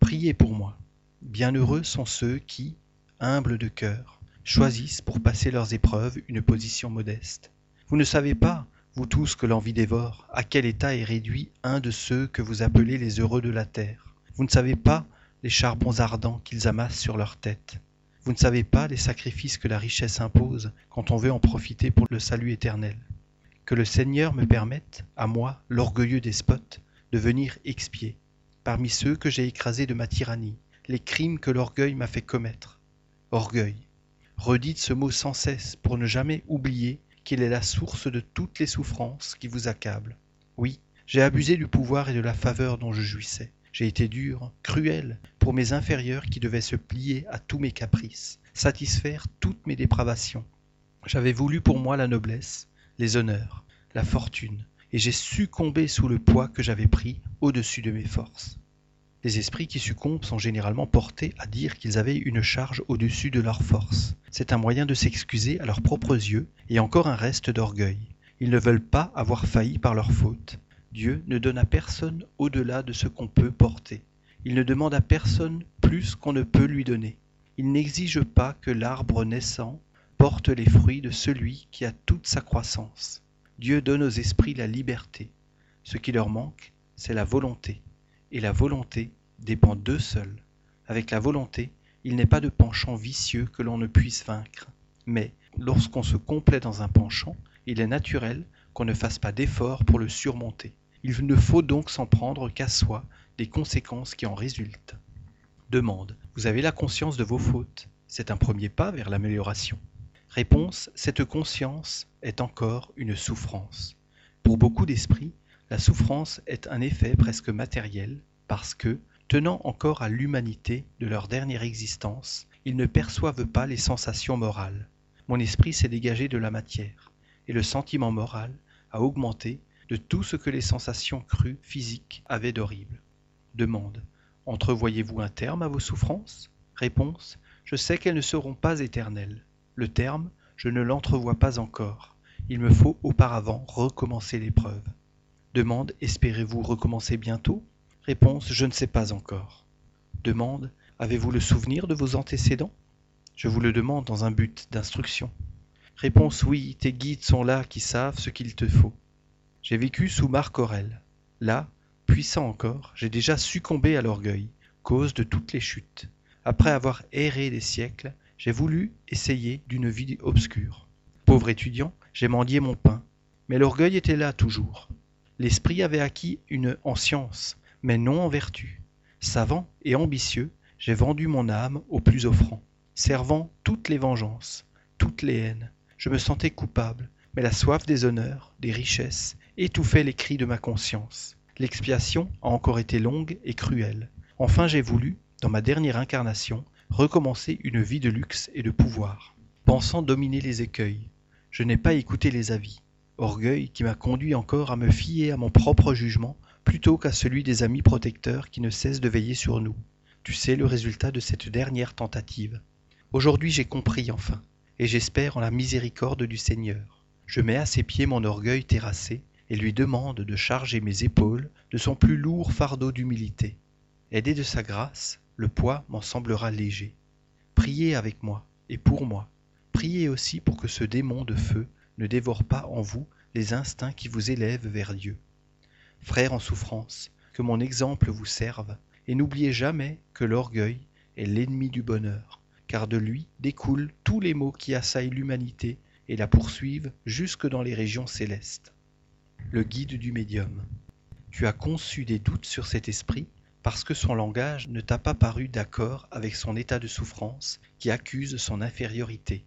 Priez pour moi. Bienheureux sont ceux qui, humbles de cœur, choisissent pour passer leurs épreuves une position modeste. Vous ne savez pas, vous tous que l'envie dévore, à quel état est réduit un de ceux que vous appelez les heureux de la terre? Vous ne savez pas les charbons ardents qu'ils amassent sur leur tête. Vous ne savez pas les sacrifices que la richesse impose quand on veut en profiter pour le salut éternel. Que le Seigneur me permette, à moi, l'orgueilleux despote, de venir expier, parmi ceux que j'ai écrasés de ma tyrannie, les crimes que l'orgueil m'a fait commettre. Orgueil. Redites ce mot sans cesse pour ne jamais oublier qu'il est la source de toutes les souffrances qui vous accablent. Oui, j'ai abusé du pouvoir et de la faveur dont je jouissais. J'ai été dur, cruel, pour mes inférieurs qui devaient se plier à tous mes caprices, satisfaire toutes mes dépravations. J'avais voulu pour moi la noblesse, les honneurs, la fortune, et j'ai succombé sous le poids que j'avais pris au-dessus de mes forces. Les esprits qui succombent sont généralement portés à dire qu'ils avaient une charge au-dessus de leurs forces. C'est un moyen de s'excuser à leurs propres yeux et encore un reste d'orgueil. Ils ne veulent pas avoir failli par leur faute. Dieu ne donne à personne au-delà de ce qu'on peut porter. Il ne demande à personne plus qu'on ne peut lui donner. Il n'exige pas que l'arbre naissant porte les fruits de celui qui a toute sa croissance. Dieu donne aux esprits la liberté. Ce qui leur manque, c'est la volonté et la volonté dépend d'eux seuls. Avec la volonté, il n'est pas de penchant vicieux que l'on ne puisse vaincre. Mais lorsqu'on se complaît dans un penchant, il est naturel qu'on ne fasse pas d'effort pour le surmonter. Il ne faut donc s'en prendre qu'à soi des conséquences qui en résultent. Demande. Vous avez la conscience de vos fautes? C'est un premier pas vers l'amélioration. Réponse. Cette conscience est encore une souffrance. Pour beaucoup d'esprits, la souffrance est un effet presque matériel parce que, tenant encore à l'humanité de leur dernière existence, ils ne perçoivent pas les sensations morales. Mon esprit s'est dégagé de la matière, et le sentiment moral a augmenté de tout ce que les sensations crues physiques avaient d'horrible. Demande. Entrevoyez-vous un terme à vos souffrances? Réponse. Je sais qu'elles ne seront pas éternelles. Le terme, je ne l'entrevois pas encore. Il me faut auparavant recommencer l'épreuve. Demande Espérez-vous recommencer bientôt? Réponse Je ne sais pas encore. Demande Avez-vous le souvenir de vos antécédents? Je vous le demande dans un but d'instruction. Réponse Oui, tes guides sont là qui savent ce qu'il te faut. J'ai vécu sous Marc Aurel. Là, puissant encore, j'ai déjà succombé à l'orgueil, cause de toutes les chutes. Après avoir erré des siècles, j'ai voulu essayer d'une vie obscure. Pauvre étudiant, j'ai mendié mon pain, mais l'orgueil était là toujours. L'esprit avait acquis une en science, mais non en vertu. Savant et ambitieux, j'ai vendu mon âme au plus offrant, servant toutes les vengeances, toutes les haines. Je me sentais coupable, mais la soif des honneurs, des richesses, étouffait les cris de ma conscience. L'expiation a encore été longue et cruelle. Enfin j'ai voulu, dans ma dernière incarnation, recommencer une vie de luxe et de pouvoir. Pensant dominer les écueils, je n'ai pas écouté les avis orgueil qui m'a conduit encore à me fier à mon propre jugement plutôt qu'à celui des amis protecteurs qui ne cessent de veiller sur nous. Tu sais le résultat de cette dernière tentative. Aujourd'hui j'ai compris enfin, et j'espère en la miséricorde du Seigneur. Je mets à ses pieds mon orgueil terrassé et lui demande de charger mes épaules de son plus lourd fardeau d'humilité. Aidé de sa grâce, le poids m'en semblera léger. Priez avec moi et pour moi. Priez aussi pour que ce démon de feu ne dévore pas en vous les instincts qui vous élèvent vers Dieu. Frères en souffrance, que mon exemple vous serve, et n'oubliez jamais que l'orgueil est l'ennemi du bonheur, car de lui découlent tous les maux qui assaillent l'humanité et la poursuivent jusque dans les régions célestes. le guide du médium. Tu as conçu des doutes sur cet esprit parce que son langage ne t'a pas paru d'accord avec son état de souffrance qui accuse son infériorité.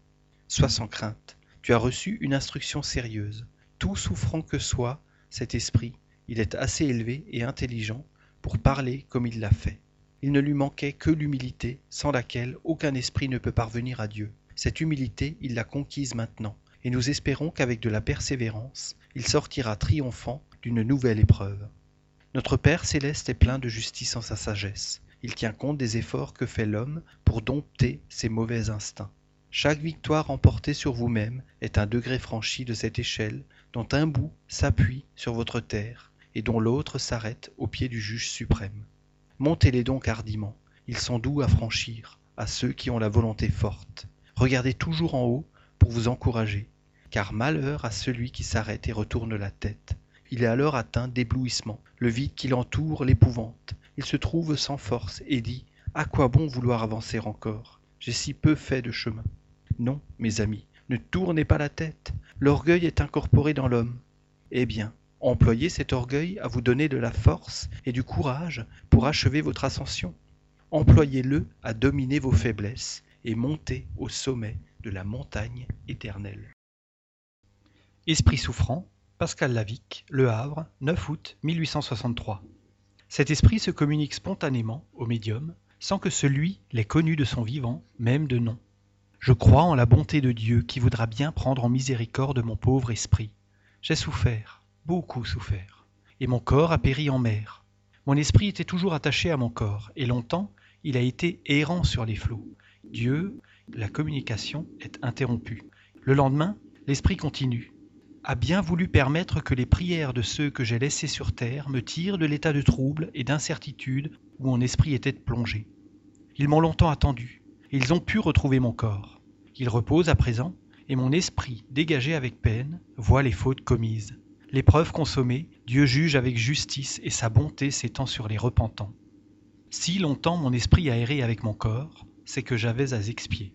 Sois sans crainte, tu as reçu une instruction sérieuse. Tout souffrant que soit cet esprit, il est assez élevé et intelligent pour parler comme il l'a fait. Il ne lui manquait que l'humilité, sans laquelle aucun esprit ne peut parvenir à Dieu. Cette humilité, il l'a conquise maintenant, et nous espérons qu'avec de la persévérance, il sortira triomphant d'une nouvelle épreuve. Notre Père céleste est plein de justice en sa sagesse. Il tient compte des efforts que fait l'homme pour dompter ses mauvais instincts. Chaque victoire remportée sur vous-même est un degré franchi de cette échelle dont un bout s'appuie sur votre terre et dont l'autre s'arrête au pied du juge suprême. Montez-les donc hardiment, ils sont doux à franchir, à ceux qui ont la volonté forte. Regardez toujours en haut pour vous encourager, car malheur à celui qui s'arrête et retourne la tête. Il est alors atteint d'éblouissement, le vide qui l'entoure l'épouvante. Il se trouve sans force et dit À quoi bon vouloir avancer encore? J'ai si peu fait de chemin. Non, mes amis, ne tournez pas la tête. L'orgueil est incorporé dans l'homme. Eh bien, employez cet orgueil à vous donner de la force et du courage pour achever votre ascension. Employez-le à dominer vos faiblesses et monter au sommet de la montagne éternelle. Esprit souffrant, Pascal Lavic, Le Havre, 9 août 1863. Cet esprit se communique spontanément au médium, sans que celui l'ait connu de son vivant, même de nom. Je crois en la bonté de Dieu qui voudra bien prendre en miséricorde mon pauvre esprit. J'ai souffert, beaucoup souffert, et mon corps a péri en mer. Mon esprit était toujours attaché à mon corps, et longtemps il a été errant sur les flots. Dieu, la communication est interrompue. Le lendemain, l'esprit continue a bien voulu permettre que les prières de ceux que j'ai laissés sur terre me tirent de l'état de trouble et d'incertitude où mon esprit était plongé. Ils m'ont longtemps attendu, ils ont pu retrouver mon corps. Il repose à présent, et mon esprit, dégagé avec peine, voit les fautes commises. L'épreuve consommée, Dieu juge avec justice et sa bonté s'étend sur les repentants. Si longtemps mon esprit a erré avec mon corps, c'est que j'avais à expier.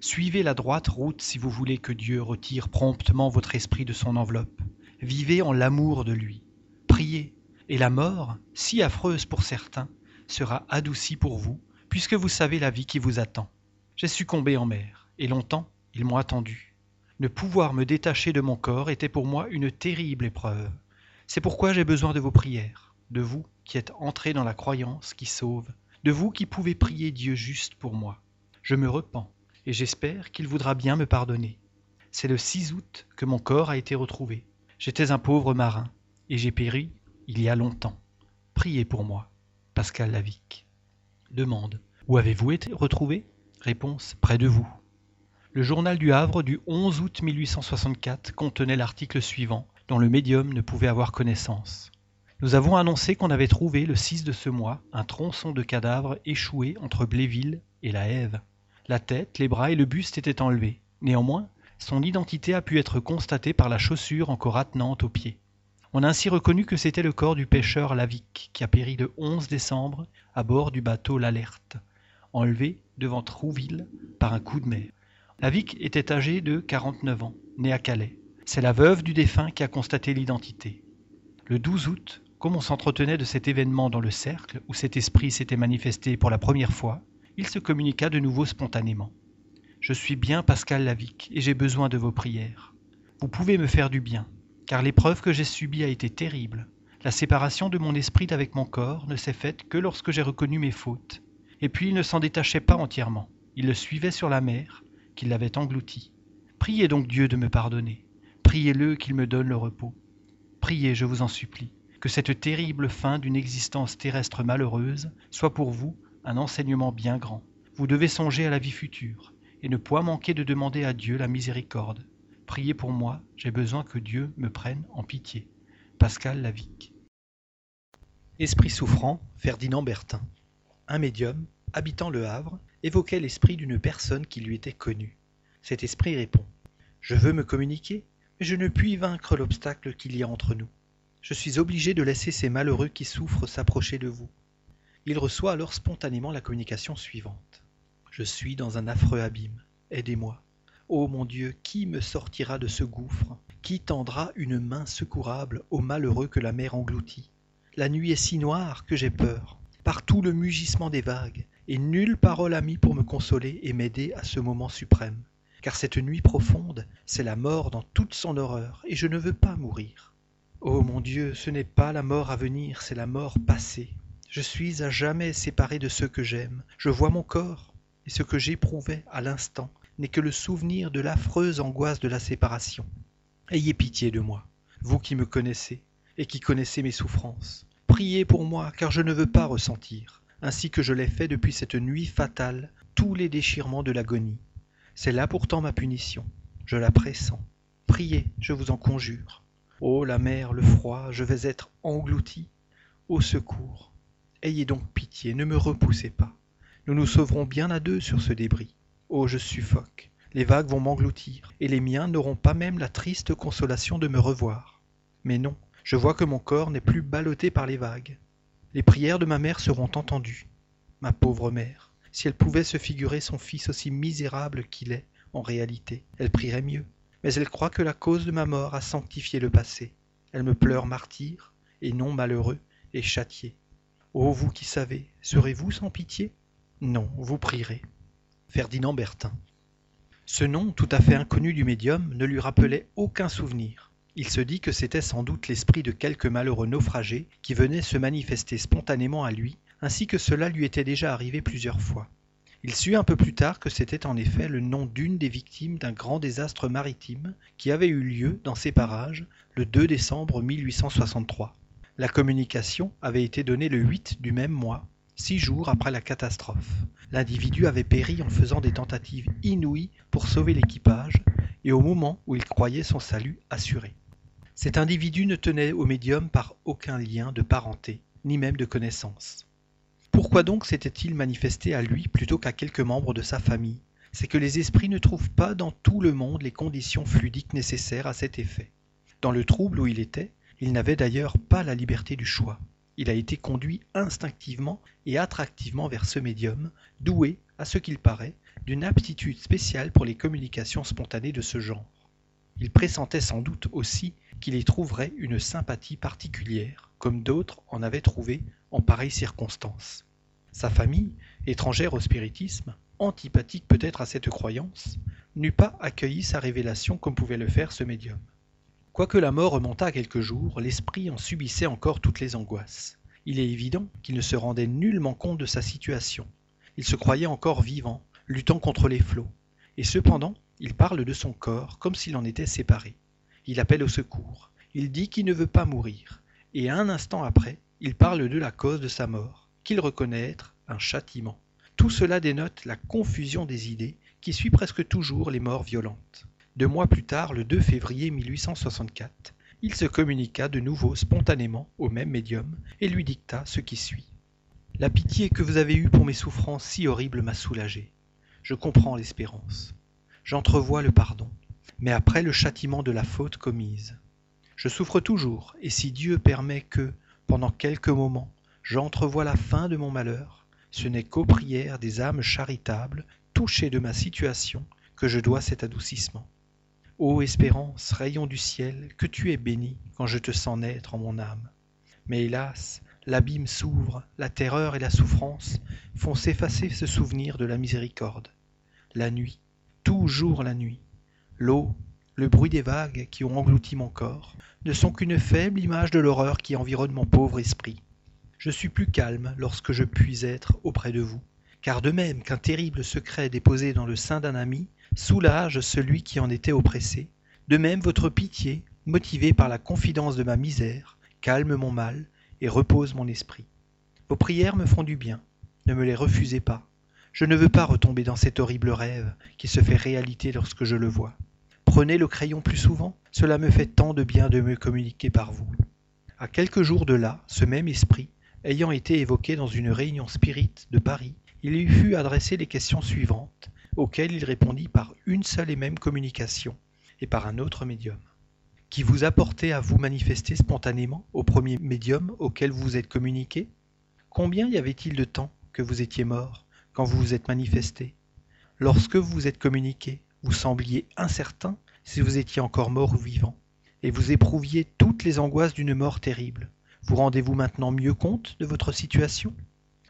Suivez la droite route si vous voulez que Dieu retire promptement votre esprit de son enveloppe. Vivez en l'amour de lui. Priez, et la mort, si affreuse pour certains, sera adoucie pour vous, puisque vous savez la vie qui vous attend. J'ai succombé en mer, et longtemps ils m'ont attendu. Ne pouvoir me détacher de mon corps était pour moi une terrible épreuve. C'est pourquoi j'ai besoin de vos prières, de vous qui êtes entrés dans la croyance qui sauve, de vous qui pouvez prier Dieu juste pour moi. Je me repens et j'espère qu'il voudra bien me pardonner. C'est le 6 août que mon corps a été retrouvé. J'étais un pauvre marin, et j'ai péri il y a longtemps. Priez pour moi. Pascal Lavic. Demande. Où avez-vous été retrouvé? Réponse. Près de vous. Le journal du Havre du 11 août 1864 contenait l'article suivant, dont le médium ne pouvait avoir connaissance. Nous avons annoncé qu'on avait trouvé le 6 de ce mois un tronçon de cadavre échoué entre Bléville et la Hève. La tête, les bras et le buste étaient enlevés. Néanmoins, son identité a pu être constatée par la chaussure encore attenante au pied. On a ainsi reconnu que c'était le corps du pêcheur Lavic, qui a péri le 11 décembre à bord du bateau L'Alerte, enlevé devant Trouville par un coup de mer. Lavic était âgé de 49 ans, né à Calais. C'est la veuve du défunt qui a constaté l'identité. Le 12 août, comme on s'entretenait de cet événement dans le cercle où cet esprit s'était manifesté pour la première fois, il se communiqua de nouveau spontanément. Je suis bien Pascal Lavic et j'ai besoin de vos prières. Vous pouvez me faire du bien, car l'épreuve que j'ai subie a été terrible. La séparation de mon esprit d'avec mon corps ne s'est faite que lorsque j'ai reconnu mes fautes. Et puis il ne s'en détachait pas entièrement. Il le suivait sur la mer, qui l'avait englouti. Priez donc Dieu de me pardonner. Priez-le qu'il me donne le repos. Priez, je vous en supplie, que cette terrible fin d'une existence terrestre malheureuse soit pour vous un enseignement bien grand. Vous devez songer à la vie future, et ne point manquer de demander à Dieu la miséricorde. Priez pour moi, j'ai besoin que Dieu me prenne en pitié. Pascal Lavic. Esprit souffrant, Ferdinand Bertin. Un médium, habitant le Havre, évoquait l'esprit d'une personne qui lui était connue. Cet esprit répond Je veux me communiquer, mais je ne puis vaincre l'obstacle qu'il y a entre nous. Je suis obligé de laisser ces malheureux qui souffrent s'approcher de vous. Il reçoit alors spontanément la communication suivante. Je suis dans un affreux abîme. Aidez-moi. Ô mon Dieu, qui me sortira de ce gouffre? Qui tendra une main secourable aux malheureux que la mer engloutit? La nuit est si noire que j'ai peur. Partout le mugissement des vagues, et nulle parole amie pour me consoler et m'aider à ce moment suprême. Car cette nuit profonde, c'est la mort dans toute son horreur, et je ne veux pas mourir. Oh mon Dieu, ce n'est pas la mort à venir, c'est la mort passée. Je suis à jamais séparé de ceux que j'aime. Je vois mon corps, et ce que j'éprouvais à l'instant n'est que le souvenir de l'affreuse angoisse de la séparation. Ayez pitié de moi, vous qui me connaissez et qui connaissez mes souffrances. Priez pour moi, car je ne veux pas ressentir, ainsi que je l'ai fait depuis cette nuit fatale, tous les déchirements de l'agonie. C'est là pourtant ma punition, je la pressens. Priez, je vous en conjure. Ô la mer, le froid, je vais être englouti. Au secours. Ayez donc pitié, ne me repoussez pas. Nous nous sauverons bien à deux sur ce débris. Oh, je suffoque. Les vagues vont m'engloutir, et les miens n'auront pas même la triste consolation de me revoir. Mais non, je vois que mon corps n'est plus ballotté par les vagues. Les prières de ma mère seront entendues. Ma pauvre mère, si elle pouvait se figurer son fils aussi misérable qu'il est en réalité, elle prierait mieux. Mais elle croit que la cause de ma mort a sanctifié le passé. Elle me pleure martyr, et non malheureux, et châtié. Ô vous qui savez, serez-vous sans pitié? Non, vous prierez. Ferdinand Bertin. Ce nom, tout à fait inconnu du médium, ne lui rappelait aucun souvenir. Il se dit que c'était sans doute l'esprit de quelque malheureux naufragé qui venait se manifester spontanément à lui, ainsi que cela lui était déjà arrivé plusieurs fois. Il sut un peu plus tard que c'était en effet le nom d'une des victimes d'un grand désastre maritime qui avait eu lieu dans ces parages le 2 décembre 1863. La communication avait été donnée le 8 du même mois, six jours après la catastrophe. L'individu avait péri en faisant des tentatives inouïes pour sauver l'équipage et au moment où il croyait son salut assuré. Cet individu ne tenait au médium par aucun lien de parenté, ni même de connaissance. Pourquoi donc s'était-il manifesté à lui plutôt qu'à quelques membres de sa famille? C'est que les esprits ne trouvent pas dans tout le monde les conditions fluidiques nécessaires à cet effet. Dans le trouble où il était, il n'avait d'ailleurs pas la liberté du choix. Il a été conduit instinctivement et attractivement vers ce médium, doué, à ce qu'il paraît, d'une aptitude spéciale pour les communications spontanées de ce genre. Il pressentait sans doute aussi qu'il y trouverait une sympathie particulière, comme d'autres en avaient trouvé en pareilles circonstances. Sa famille, étrangère au spiritisme, antipathique peut-être à cette croyance, n'eût pas accueilli sa révélation comme pouvait le faire ce médium. Quoique la mort remontât quelques jours, l'esprit en subissait encore toutes les angoisses. Il est évident qu'il ne se rendait nullement compte de sa situation. Il se croyait encore vivant, luttant contre les flots. Et cependant, il parle de son corps comme s'il en était séparé. Il appelle au secours. Il dit qu'il ne veut pas mourir. Et un instant après, il parle de la cause de sa mort, qu'il reconnaît être un châtiment. Tout cela dénote la confusion des idées qui suit presque toujours les morts violentes. Deux mois plus tard, le 2 février 1864, il se communiqua de nouveau spontanément au même médium et lui dicta ce qui suit. La pitié que vous avez eue pour mes souffrances si horribles m'a soulagé. Je comprends l'espérance j'entrevois le pardon, mais après le châtiment de la faute commise. Je souffre toujours, et si Dieu permet que, pendant quelques moments, j'entrevois la fin de mon malheur, ce n'est qu'aux prières des âmes charitables, touchées de ma situation, que je dois cet adoucissement. Ô espérance, rayon du ciel, que tu es béni quand je te sens naître en mon âme. Mais hélas, l'abîme s'ouvre, la terreur et la souffrance font s'effacer ce souvenir de la miséricorde. La nuit, toujours la nuit. L'eau, le bruit des vagues qui ont englouti mon corps, ne sont qu'une faible image de l'horreur qui environne mon pauvre esprit. Je suis plus calme lorsque je puis être auprès de vous, car de même qu'un terrible secret déposé dans le sein d'un ami soulage celui qui en était oppressé, de même votre pitié, motivée par la confidence de ma misère, calme mon mal et repose mon esprit. Vos prières me font du bien, ne me les refusez pas, je ne veux pas retomber dans cet horrible rêve qui se fait réalité lorsque je le vois. Prenez le crayon plus souvent, cela me fait tant de bien de me communiquer par vous. À quelques jours de là, ce même esprit, ayant été évoqué dans une réunion spirite de Paris, il lui fut adressé les questions suivantes, auxquelles il répondit par une seule et même communication, et par un autre médium. Qui vous apportait à vous manifester spontanément au premier médium auquel vous vous êtes communiqué? Combien y avait-il de temps que vous étiez mort quand vous vous êtes manifesté? Lorsque vous vous êtes communiqué, vous sembliez incertain si vous étiez encore mort ou vivant. et vous éprouviez toutes les angoisses d'une mort terrible. Vous rendez-vous maintenant mieux compte de votre situation?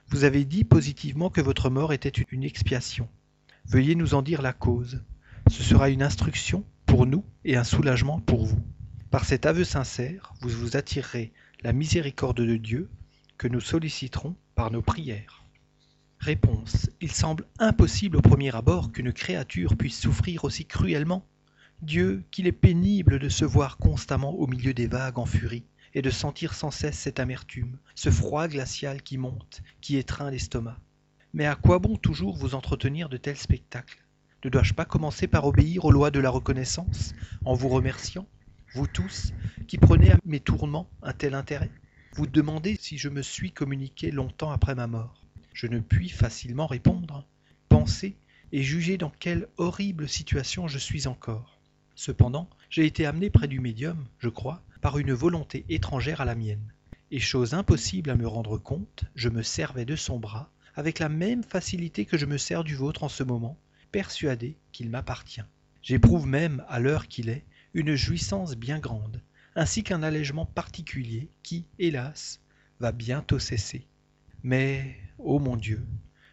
Vous avez dit positivement que votre mort était une expiation. Veuillez nous en dire la cause. Ce sera une instruction pour nous et un soulagement pour vous. Par cet aveu sincère, vous vous attirerez la miséricorde de Dieu que nous solliciterons par nos prières. Réponse. Il semble impossible au premier abord qu'une créature puisse souffrir aussi cruellement. Dieu, qu'il est pénible de se voir constamment au milieu des vagues en furie, et de sentir sans cesse cette amertume, ce froid glacial qui monte, qui étreint l'estomac. Mais à quoi bon toujours vous entretenir de tels spectacles? Ne dois-je pas commencer par obéir aux lois de la reconnaissance, en vous remerciant, vous tous, qui prenez à mes tourments un tel intérêt? Vous demandez si je me suis communiqué longtemps après ma mort. Je ne puis facilement répondre, penser et juger dans quelle horrible situation je suis encore. Cependant, j'ai été amené près du médium, je crois, par une volonté étrangère à la mienne. Et chose impossible à me rendre compte, je me servais de son bras avec la même facilité que je me sers du vôtre en ce moment, persuadé qu'il m'appartient. J'éprouve même, à l'heure qu'il est, une jouissance bien grande, ainsi qu'un allègement particulier qui, hélas, va bientôt cesser. Mais, ô mon Dieu,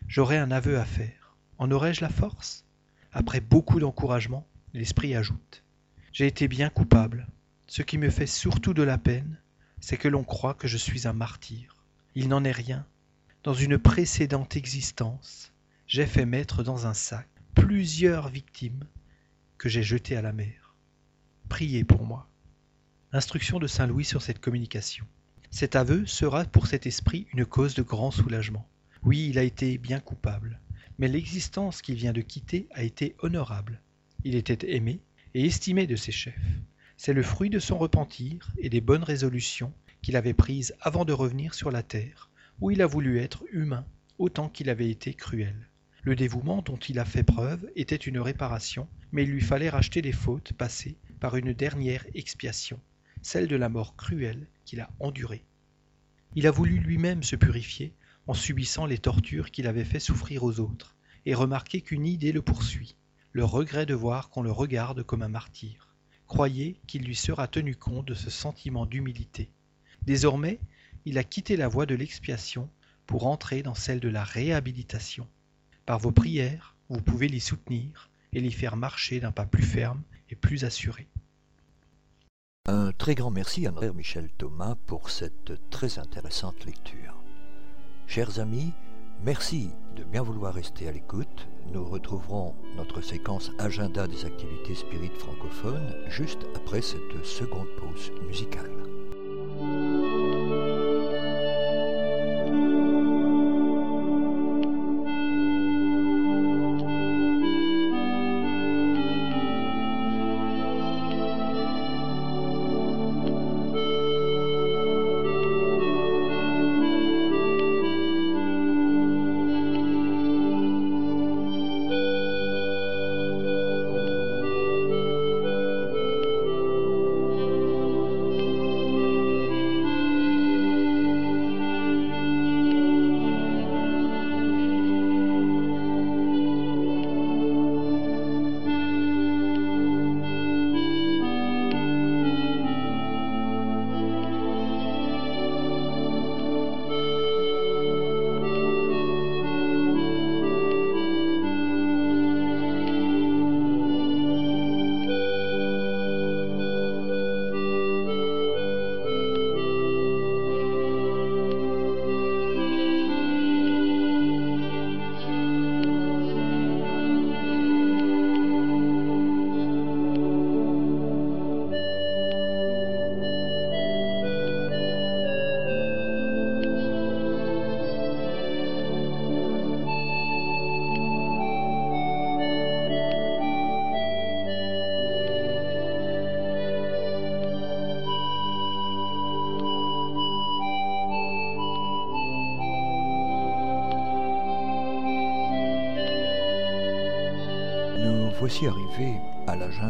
j'aurais un aveu à faire. En aurais-je la force? Après beaucoup d'encouragement, l'esprit ajoute. J'ai été bien coupable. Ce qui me fait surtout de la peine, c'est que l'on croit que je suis un martyr. Il n'en est rien. Dans une précédente existence, j'ai fait mettre dans un sac plusieurs victimes que j'ai jetées à la mer. Priez pour moi. Instruction de Saint Louis sur cette communication. Cet aveu sera pour cet esprit une cause de grand soulagement. Oui, il a été bien coupable, mais l'existence qu'il vient de quitter a été honorable. Il était aimé et estimé de ses chefs. C'est le fruit de son repentir et des bonnes résolutions qu'il avait prises avant de revenir sur la terre, où il a voulu être humain autant qu'il avait été cruel. Le dévouement dont il a fait preuve était une réparation, mais il lui fallait racheter les fautes passées par une dernière expiation, celle de la mort cruelle qu'il a endurée. Il a voulu lui-même se purifier en subissant les tortures qu'il avait fait souffrir aux autres, et remarquez qu'une idée le poursuit, le regret de voir qu'on le regarde comme un martyr. Croyez qu'il lui sera tenu compte de ce sentiment d'humilité. Désormais, il a quitté la voie de l'expiation pour entrer dans celle de la réhabilitation. Par vos prières, vous pouvez l'y soutenir et l'y faire marcher d'un pas plus ferme et plus assuré. Un très grand merci à notre Michel Thomas pour cette très intéressante lecture. Chers amis, merci de bien vouloir rester à l'écoute. Nous retrouverons notre séquence agenda des activités spirites francophones juste après cette seconde pause musicale.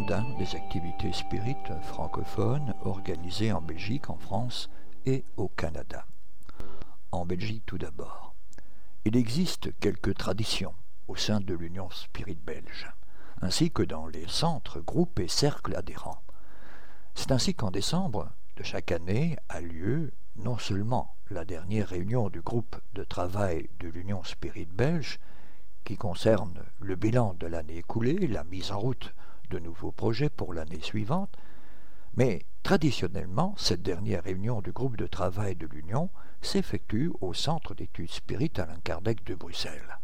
Des activités spirites francophones organisées en Belgique, en France et au Canada. En Belgique tout d'abord. Il existe quelques traditions au sein de l'Union Spirit belge, ainsi que dans les centres, groupes et cercles adhérents. C'est ainsi qu'en décembre de chaque année a lieu non seulement la dernière réunion du groupe de travail de l'Union Spirit belge, qui concerne le bilan de l'année écoulée, la mise en route de nouveaux projets pour l'année suivante, mais traditionnellement, cette dernière réunion du groupe de travail de l'Union s'effectue au Centre d'études Spirit Alain Kardec de Bruxelles,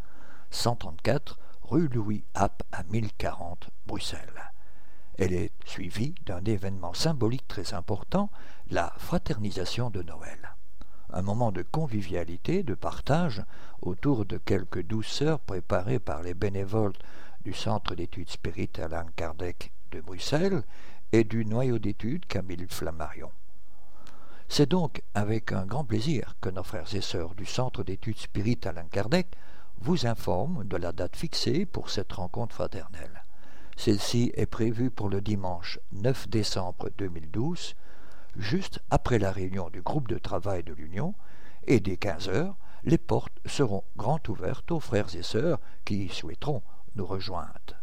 134 rue Louis App à 1040 Bruxelles. Elle est suivie d'un événement symbolique très important, la fraternisation de Noël. Un moment de convivialité, de partage, autour de quelques douceurs préparées par les bénévoles du Centre d'études Spirit Alain Kardec de Bruxelles et du noyau d'études Camille Flammarion. C'est donc avec un grand plaisir que nos frères et sœurs du Centre d'études Spirit Alain Kardec vous informent de la date fixée pour cette rencontre fraternelle. Celle-ci est prévue pour le dimanche 9 décembre 2012, juste après la réunion du groupe de travail de l'Union, et dès 15 heures, les portes seront grand ouvertes aux frères et sœurs qui souhaiteront nous rejoindre.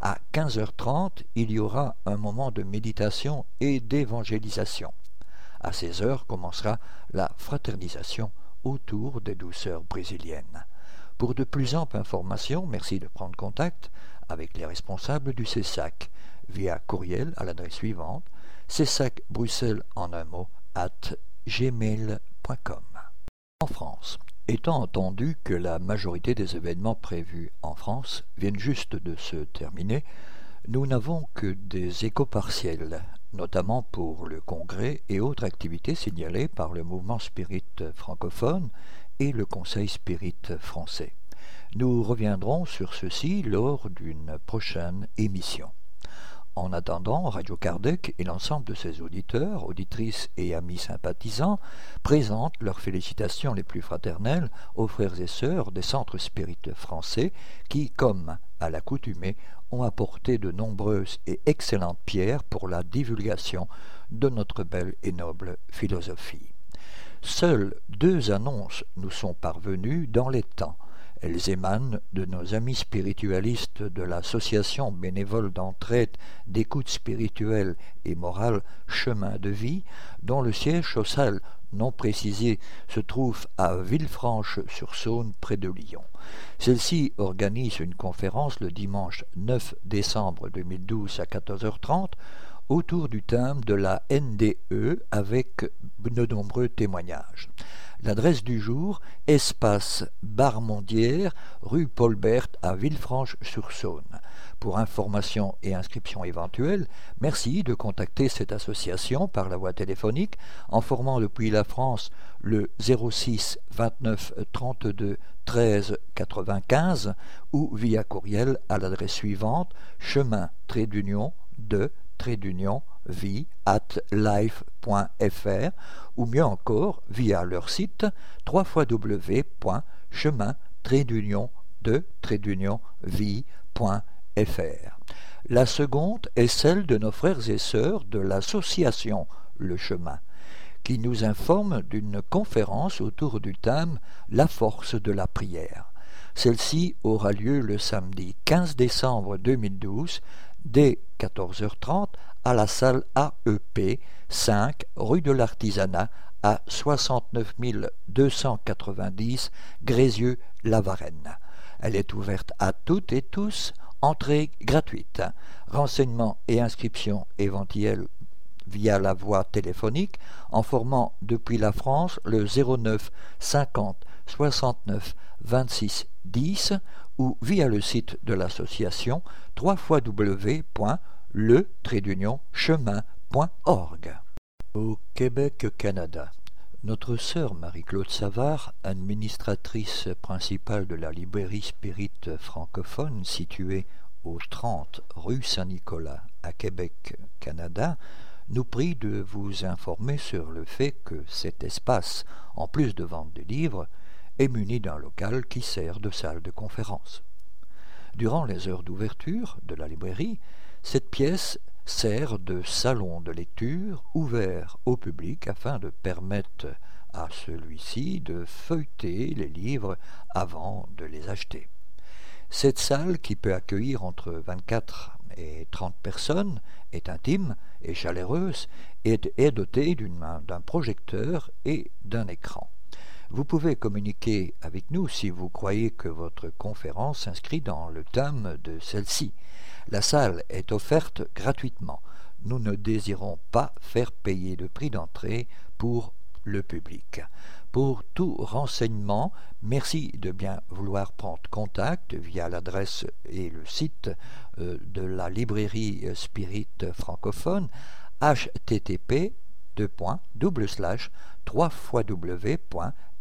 À 15h30, il y aura un moment de méditation et d'évangélisation. À 16 heures commencera la fraternisation autour des douceurs brésiliennes. Pour de plus amples informations, merci de prendre contact avec les responsables du CESAC via courriel à l'adresse suivante CESAC Bruxelles en un mot at gmail.com. En France, étant entendu que la majorité des événements prévus en France viennent juste de se terminer, nous n'avons que des échos partiels, notamment pour le congrès et autres activités signalées par le mouvement spirit francophone et le Conseil spirit français. Nous reviendrons sur ceci lors d'une prochaine émission. En attendant, Radio Kardec et l'ensemble de ses auditeurs, auditrices et amis sympathisants présentent leurs félicitations les plus fraternelles aux frères et sœurs des centres spirites français qui, comme à l'accoutumée, ont apporté de nombreuses et excellentes pierres pour la divulgation de notre belle et noble philosophie. Seules deux annonces nous sont parvenues dans les temps elles émanent de nos amis spiritualistes de l'association bénévole d'entraide, d'écoute spirituelle et morale Chemin de vie, dont le siège social non précisé se trouve à Villefranche-sur-Saône près de Lyon. Celle-ci organise une conférence le dimanche 9 décembre 2012 à 14h30 autour du thème de la NDE avec de nombreux témoignages. L'adresse du jour, espace Barmondière, rue Paul Bert à Villefranche-sur-Saône. Pour information et inscription éventuelle, merci de contacter cette association par la voie téléphonique en formant depuis la France le 06 29 32 13 95 ou via courriel à l'adresse suivante chemin trait d'union de trait d'union vie at life.fr ou mieux encore via leur site www.chemin de vie.fr. La seconde est celle de nos frères et sœurs de l'association Le Chemin, qui nous informe d'une conférence autour du thème La force de la prière. Celle-ci aura lieu le samedi 15 décembre 2012 dès 14h30 à la salle AEP 5 rue de l'Artisanat à 69 290 Grézieux-la-Varenne. Elle est ouverte à toutes et tous, entrée gratuite. Renseignements et inscriptions éventuelles via la voie téléphonique en formant depuis la France le 09 50 69 26 10 ou via le site de l'association www.le-chemin.org. Au Québec, Canada. Notre sœur Marie-Claude Savard, administratrice principale de la librairie Spirit francophone située au 30 rue Saint-Nicolas à Québec, Canada, nous prie de vous informer sur le fait que cet espace, en plus de vente de livres, est muni d'un local qui sert de salle de conférence. Durant les heures d'ouverture de la librairie, cette pièce sert de salon de lecture ouvert au public afin de permettre à celui-ci de feuilleter les livres avant de les acheter. Cette salle, qui peut accueillir entre 24 et 30 personnes, est intime et chaleureuse et est dotée d'un projecteur et d'un écran. Vous pouvez communiquer avec nous si vous croyez que votre conférence s'inscrit dans le thème de celle-ci. La salle est offerte gratuitement. Nous ne désirons pas faire payer le prix d'entrée pour le public. Pour tout renseignement, merci de bien vouloir prendre contact via l'adresse et le site euh, de la librairie Spirit francophone http 3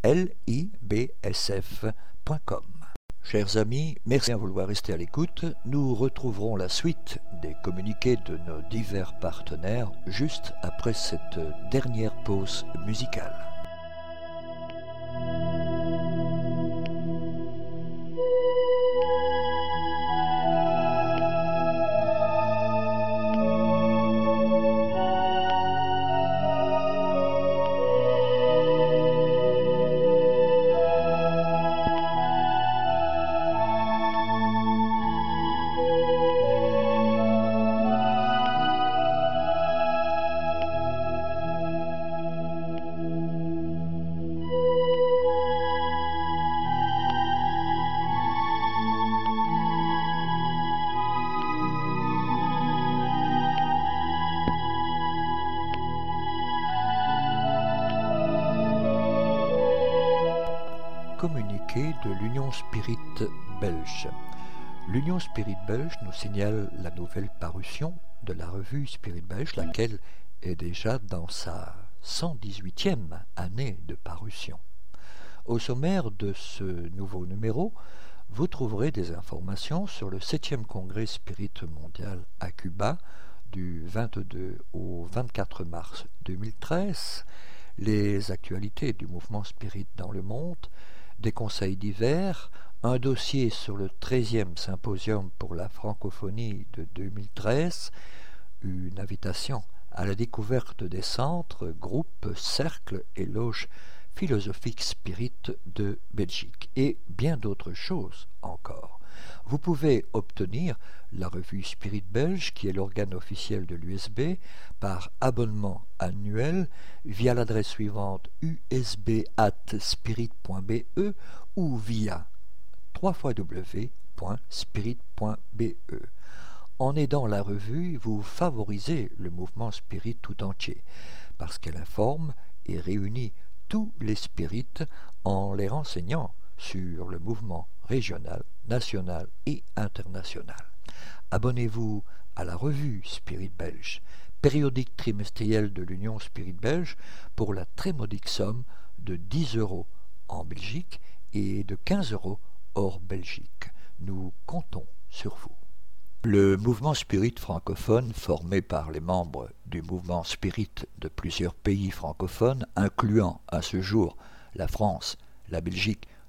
libsf.com. Chers amis, merci à vouloir rester à l'écoute. Nous retrouverons la suite des communiqués de nos divers partenaires juste après cette dernière pause musicale. Signale la nouvelle parution de la revue Spirit belge, laquelle est déjà dans sa 118e année de parution. Au sommaire de ce nouveau numéro, vous trouverez des informations sur le 7e congrès Spirit mondial à Cuba du 22 au 24 mars 2013, les actualités du mouvement Spirit dans le monde, des conseils divers, un dossier sur le 13e symposium pour la francophonie de 2013, une invitation à la découverte des centres, groupes, cercles et loges philosophiques spirites de Belgique et bien d'autres choses encore. Vous pouvez obtenir la revue Spirit Belge, qui est l'organe officiel de l'USB, par abonnement annuel via l'adresse suivante usb.spirit.be ou via www.spirit.be. En aidant la revue, vous favorisez le mouvement spirit tout entier, parce qu'elle informe et réunit tous les spirites en les renseignant sur le mouvement régional, national et international. Abonnez-vous à la revue Spirit Belge, périodique trimestriel de l'Union Spirit Belge, pour la très modique somme de 10 euros en Belgique et de 15 euros hors Belgique. Nous comptons sur vous. Le mouvement spirit francophone, formé par les membres du mouvement spirit de plusieurs pays francophones, incluant à ce jour la France, la Belgique,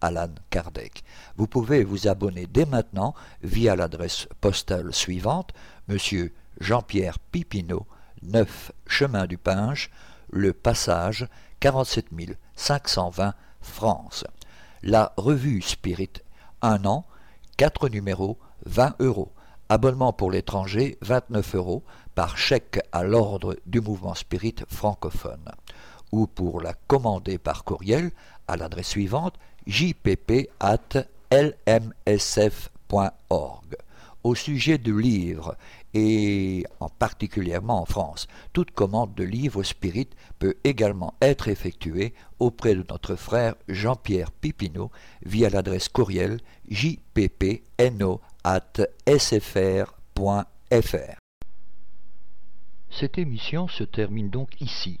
Alan Kardec. Vous pouvez vous abonner dès maintenant via l'adresse postale suivante, Monsieur Jean-Pierre Pipineau, 9 Chemin du Pinge, Le Passage, 47 520 France. La revue Spirit, un an, quatre numéros, 20 euros. Abonnement pour l'étranger, 29 euros, par chèque à l'ordre du mouvement Spirit francophone. Ou pour la commander par courriel à l'adresse suivante, jpp.lmsf.org. Au sujet de livres, et en particulièrement en France, toute commande de livres spirit peut également être effectuée auprès de notre frère Jean-Pierre Pipineau via l'adresse courriel jppno.sfr.fr. Cette émission se termine donc ici.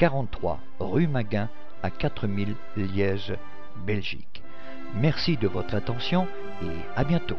43 rue Maguin à 4000 Liège, Belgique. Merci de votre attention et à bientôt.